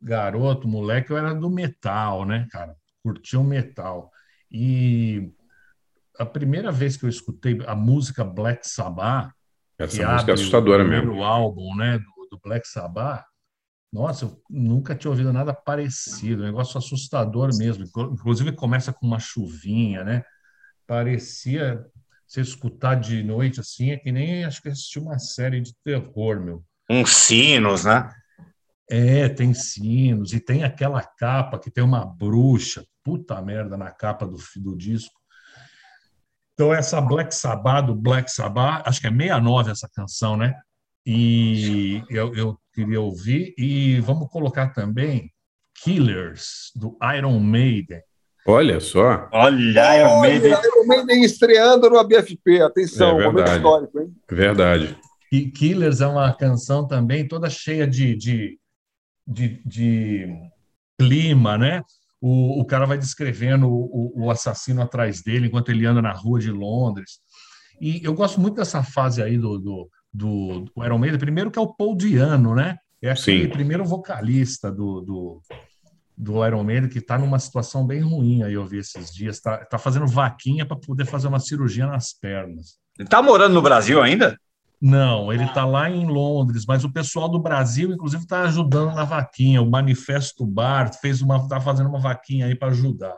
garoto, moleque, eu era do metal, né, cara? Curtia o metal. E a primeira vez que eu escutei a música Black Sabbath, Essa que música é abre assustadora o mesmo. álbum, né, do, do Black Sabbath, nossa, eu nunca tinha ouvido nada parecido, um negócio assustador mesmo. Inclu- Inclusive começa com uma chuvinha, né? Parecia você escutar de noite assim, é que nem acho que assistir uma série de terror, meu. Uns sinos, né? É, tem sinos e tem aquela capa que tem uma bruxa, puta merda, na capa do, do disco. Então, essa Black Sabbath, do Black Sabbath, acho que é 69 essa canção, né? E eu, eu queria ouvir. E vamos colocar também Killers, do Iron Maiden. Olha só, Olha, Iron Maiden. Olha, Iron Maiden estreando no ABFP. Atenção, É momento verdade. histórico, hein? verdade. E Killers é uma canção também toda cheia de, de, de, de clima, né? O, o cara vai descrevendo o, o assassino atrás dele enquanto ele anda na rua de Londres. E eu gosto muito dessa fase aí do, do, do, do Iron Maiden. Primeiro que é o Paul Diano, né? É aquele Sim. primeiro vocalista do, do, do Iron Maiden que está numa situação bem ruim aí, eu vi esses dias. Está tá fazendo vaquinha para poder fazer uma cirurgia nas pernas. Ele tá morando no Brasil ainda? Não, ele está lá em Londres, mas o pessoal do Brasil, inclusive, está ajudando na vaquinha. O Manifesto Bar fez uma, está fazendo uma vaquinha aí para ajudar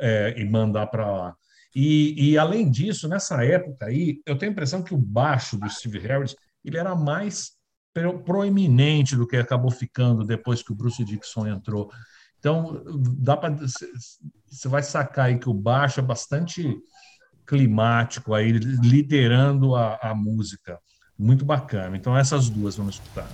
é, e mandar para lá. E, e, além disso, nessa época aí, eu tenho a impressão que o baixo do Steve Harris ele era mais pro- proeminente do que acabou ficando depois que o Bruce Dixon entrou. Então, dá para você vai sacar aí que o baixo é bastante climático aí, liderando a, a música. Muito bacana. Então, essas duas vamos escutar.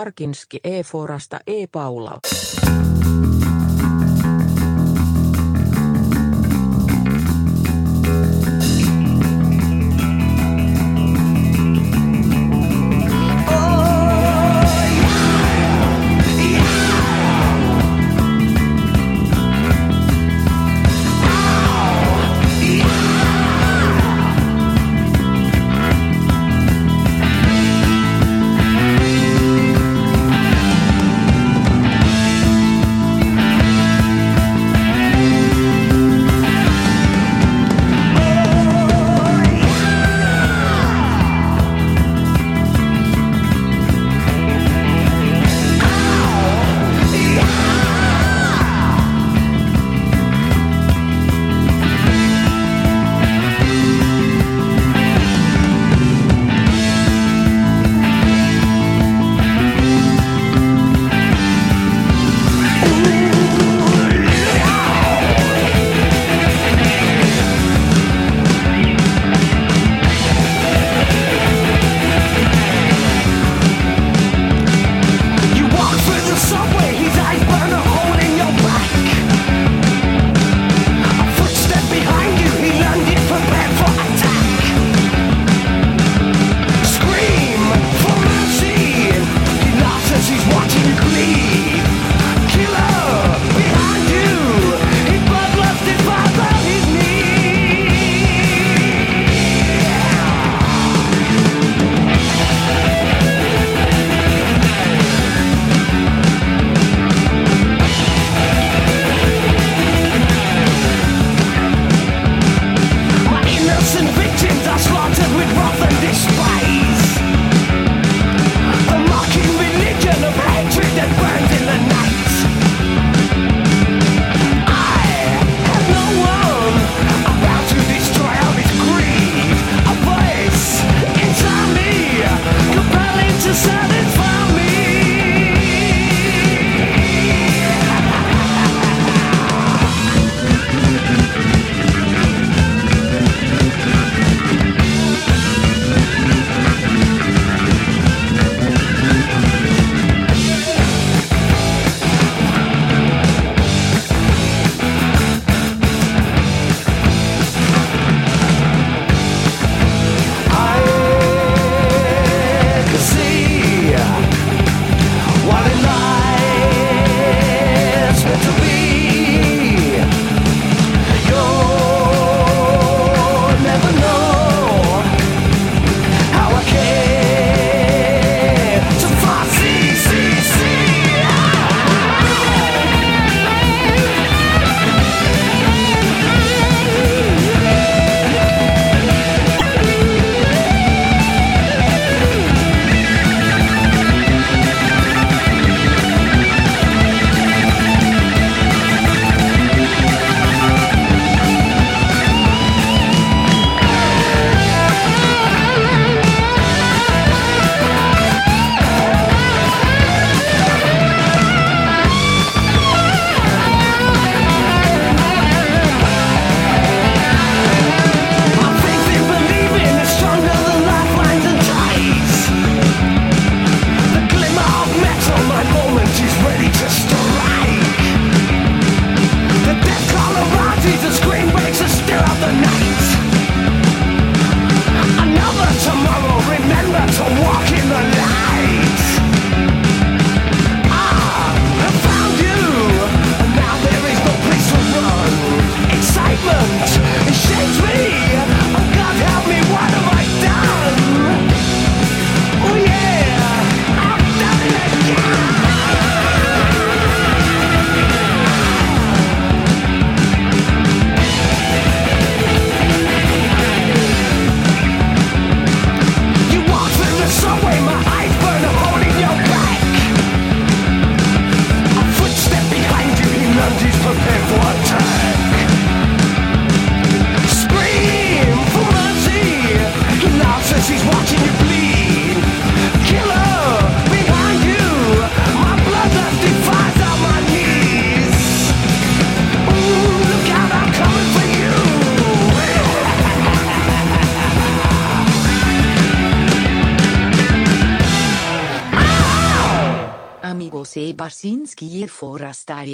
Barkinski e Forasta e Paula.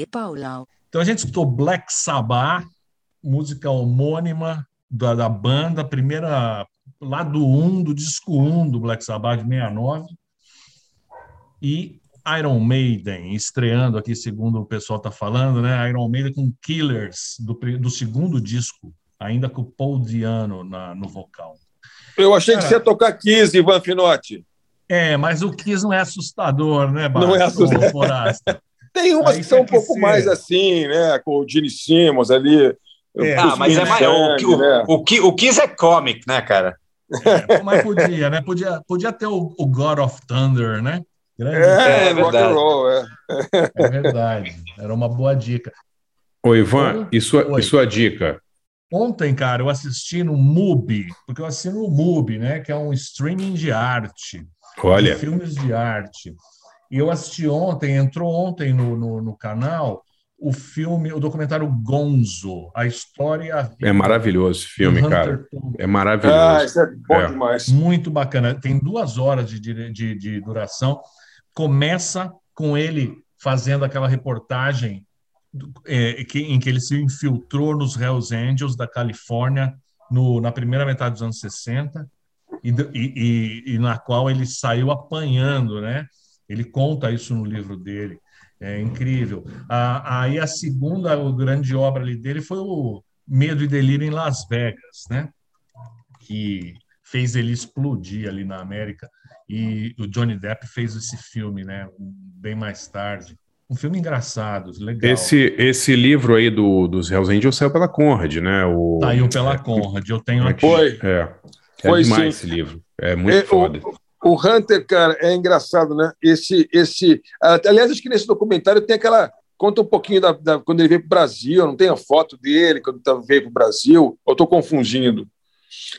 Paulau. Então a gente escutou Black Sabbath, música homônima da, da banda, primeira lá do 1, do disco 1 do Black Sabbath de 69. E Iron Maiden, estreando aqui, segundo o pessoal está falando, né? Iron Maiden com Killers, do, do segundo disco, ainda com o Paul Diano na, no vocal. Eu achei que Cara, você ia tocar 15, Ivan Finotti. É, mas o Kiss não é assustador, né, Bart? Não é assustador. Tem umas Aí que são um pouco ser. mais assim, né? Com o Gene Simmons ali. É. Ah, mas é mais. O, o, né? o, Ki- o Kiss é comic, né, cara? É, mas podia, né? Podia, podia ter o, o God of Thunder, né? Grande É, É rock and verdade. roll, é. É verdade. Era uma boa dica. Ô, Ivan, e sua, Oi. e sua dica? Ontem, cara, eu assisti no MUBI, porque eu assino o MUBI, né? Que é um streaming de arte, Olha, de filmes de arte. E eu assisti ontem, entrou ontem no, no, no canal o filme, o documentário Gonzo, a história é maravilhoso esse filme, cara. Thompson. É maravilhoso. Ah, isso é bom É. demais. Muito bacana. Tem duas horas de, de, de, duração. Começa com ele fazendo aquela reportagem é, que- em que ele se infiltrou nos Hells Angels da Califórnia no- na primeira metade dos anos 60 e, e- e- e na qual ele saiu apanhando, né? Ele conta isso no livro dele. É incrível. Aí a segunda grande obra ali dele foi o Medo e Delírio em Las Vegas, né? Que fez ele explodir ali na América. E o Johnny Depp fez esse filme, né? Bem mais tarde. Um filme engraçado, legal. Esse, esse livro aí do, dos Hells Angels saiu pela Conrad, né? O, Saiu pela Conrad. Eu tenho aqui. Foi. É, é Foi demais sim. esse livro. É muito É, foda. O Hunter, cara, é engraçado, né? Esse, esse. Aliás, acho que nesse documentário tem aquela. Conta um pouquinho da, da- quando ele veio para o Brasil. Não tem a foto dele quando tá- veio para o Brasil. Ou estou confundindo?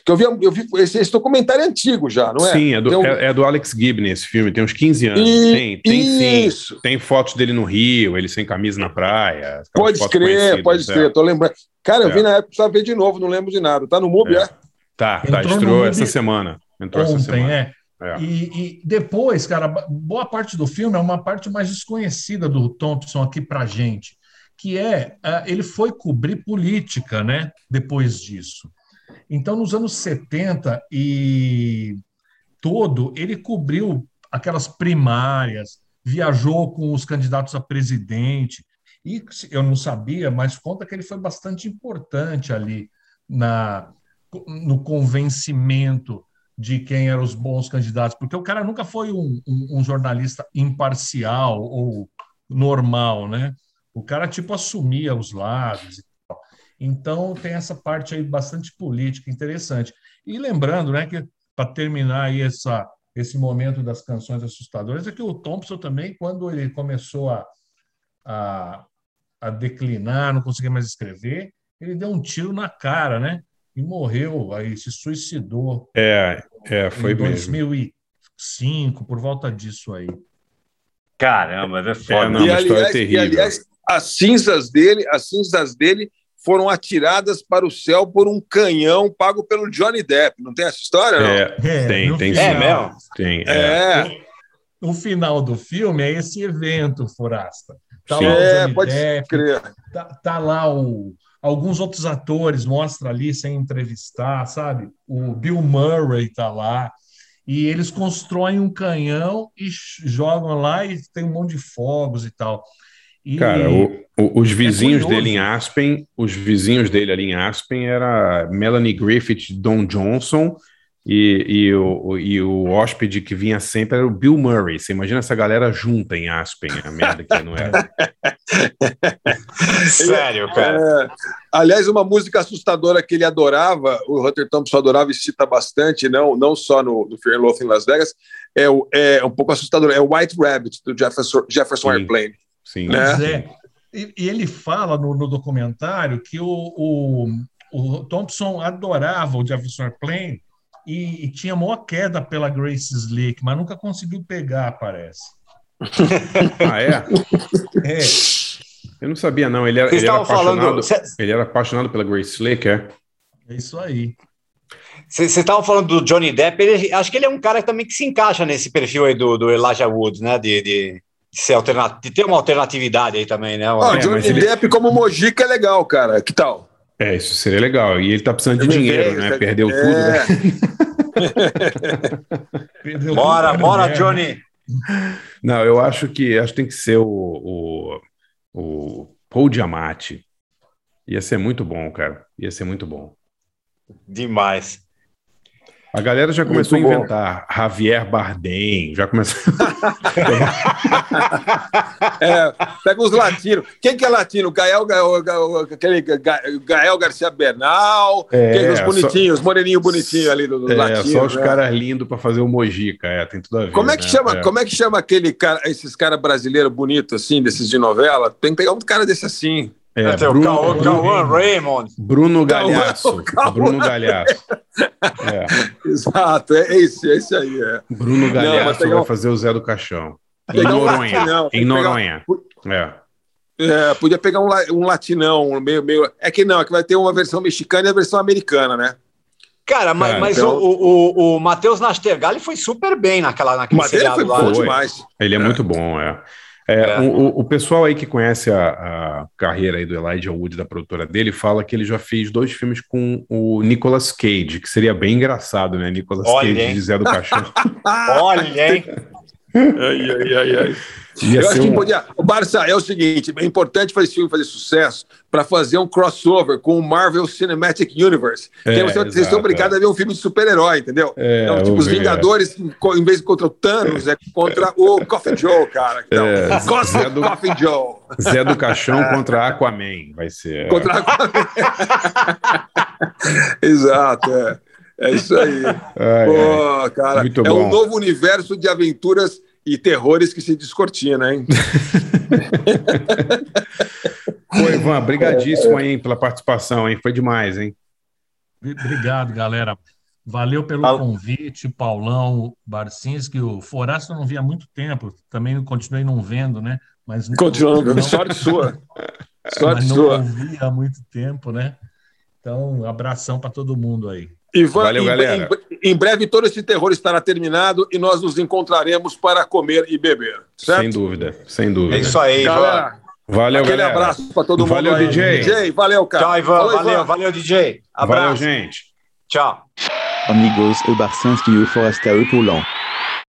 Que eu vi, eu vi esse, esse documentário é antigo já, não é? Sim, é do, um- é, é do Alex Gibney esse filme, tem uns 15 anos. E- tem, tem sim. isso. Tem fotos dele no Rio, ele sem camisa na praia. Pode crer, pode é. crer. Tô lembrando. Cara, eu É. vi na época, precisava ver de novo, não lembro de nada. Tá no MUBI, É. é? Tá, tá, Entrou estreou essa semana. Entrou essa Ontem, semana. é. É. E, e depois, cara, boa parte do filme é uma parte mais desconhecida do Thompson aqui pra gente, que é ah, ele foi cobrir política, né? Depois disso. Então, nos anos 70 e todo, ele cobriu aquelas primárias, viajou com os candidatos a presidente. E eu não sabia, mas conta que ele foi bastante importante ali na, no convencimento de quem eram os bons candidatos, porque o cara nunca foi um, um- um jornalista imparcial ou normal, né? O cara tipo assumia os lados. Então tem essa parte aí bastante política interessante. E lembrando, né, que para terminar aí essa esse momento das canções assustadoras é que o Thompson também, quando ele começou a, a, a declinar, não conseguia mais escrever, ele deu um tiro na cara, né? E morreu, aí se suicidou É, é, foi em mesmo. 2005, por volta disso aí. Caramba, é foda. É, não, e, uma história aliás, e, terrível. aliás, as cinzas dele, as cinzas dele foram atiradas para o céu por um canhão pago pelo Johnny Depp. Não tem essa história, não? É, É, tem, tem final. sim. É mesmo? Tem, é. É, O final do filme é esse evento, Forasta. Tá Sim. lá o é, pode Depp, crer. tá, tá lá o, alguns outros atores, mostra ali sem entrevistar, sabe? O Bill Murray tá lá. E eles constroem um canhão e jogam lá e tem um monte de fogos e tal. E, Cara, o- o- os vizinhos curioso. dele em Aspen, os vizinhos dele ali em Aspen era Melanie Griffith, Don Johnson e, e, o, o- e o hóspede que vinha sempre era o Bill Murray. Você imagina essa galera junta em Aspen, a merda que não era. <laughs> Sério, cara. É, aliás, uma música assustadora que ele adorava, o Hunter Thompson adorava e cita bastante, não, não só no, no Fear em Las Vegas, é, o, é um pouco assustador, é o White Rabbit, do Jefferson, Jefferson Sim. Airplane. Sim. Né? Pois é. E, e ele fala no, no documentário que o, o, o Thompson adorava o Jefferson Airplane e, e tinha maior queda pela Grace Slick, mas nunca conseguiu pegar, parece. <laughs> Ah, é? É, Eu não sabia, não. Ele era, Vocês ele era falando. apaixonado. Cê- Ele era apaixonado pela Grace Slick, é? é isso aí. Vocês estavam falando do Johnny Depp, ele- acho que ele é um cara também que se encaixa nesse perfil aí do, do Elijah Wood, né? De, de de ser alterna- de ter uma alternatividade aí também, né? Ó, É, Johnny mas ele- Depp como Mojica é legal, cara. Que tal? É, isso seria legal. E ele tá precisando de Ele dinheiro, veio, né? tá- Perdeu é. tudo, né? <laughs> Perdeu Bora, tudo, bora, né? Johnny. Não, eu acho que acho que tem que ser o, o, o Paul Giamatti. Ia ser muito bom, cara. Ia ser muito bom. Demais. A galera já começou Muito a bom. inventar Javier Bardem, já começou. <laughs> É, pega os latinos. Quem que é latino? Gael, Gael, Gael, Gael Garcia Bernal. É, quem, os só- bonitinhos, os moreninhos bonitinhos ali do, do é, latino. só os né? caras lindos para fazer o Mojica, é, tem tudo a ver. Como é que né? chama? É. Como é que chama aquele cara, esses caras brasileiros bonitos assim, desses de novela? Tem que pegar um cara desse assim. É, o Bruno, Cauã Bruno, Cauã Raymond. Bruno Cauã- Galhaço. <laughs> Cauã- Bruno Galhaço. <laughs> É, Exato, é esse, é esse aí. É. Bruno Não, Galhaço pegar vai um- fazer o Zé do Caixão. Em um Noronha. tem Em que pegar um- Noronha. É. É, podia pegar um, um latinão, um meio, meio. É que não, é que vai ter uma versão mexicana e a versão americana, né? Cara, mas, Cara, mas então- o, o, o Matheus Nastergalli foi super bem naquela, naquele Mas ele seriado foi lá. bom Foi. demais. Ele é, É. muito bom, é. É, É. O, o- pessoal aí que conhece a, a carreira aí do Elijah Wood, da produtora dele, fala que ele já fez dois filmes com o Nicolas Cage, que seria bem engraçado, né? Nicolas Olha, Cage hein? de Zé do Caixão. <laughs> Olha, hein? Ai, ai, ai, ai. Ia Eu acho que um- podia. O Barça é o seguinte: é importante para esse filme fazer sucesso para fazer um crossover com o Marvel Cinematic Universe. que É, aí você, vocês são obrigados a ver um filme de super-herói, entendeu? É, então, tipo, os é. Vingadores, em vez de contra o Thanos, é contra o Coffin Joe, cara. Então, É, <laughs> Zé do- Coffin Joe. Zé do Caixão contra Aquaman, vai ser. é. Contra <laughs> Exato, é. É isso aí. Ai. Pô, cara, é um novo universo de aventuras e terrores que se descortina, hein? <laughs> Pô, Ivan, brigadíssimo aí hein, pela participação, hein? Foi demais, hein? Obrigado, galera. Valeu pelo Fala. convite, Paulão, Barcinski. O Foraço eu não via há muito tempo, também continuei não vendo, né? Mas Continuando, não, sorte sua. <laughs> Sorte mas não sua. ouvi há muito tempo, né? Então, abração para todo mundo aí. Ivan, Valeu, em, galera. em- em breve todo esse terror estará terminado e nós nos encontraremos para comer e beber. Certo? Sem dúvida, sem dúvida. É isso aí, Ivan. Galera, Valeu, aquele galera. abraço para todo mundo Valeu. DJ. DJ, valeu, cara. Tchau, Ivan. Falou, valeu, valeu, DJ. Valeu, Abraço. gente. Tchau. Amigos, o Barcinski e o Forasta e o Paulão.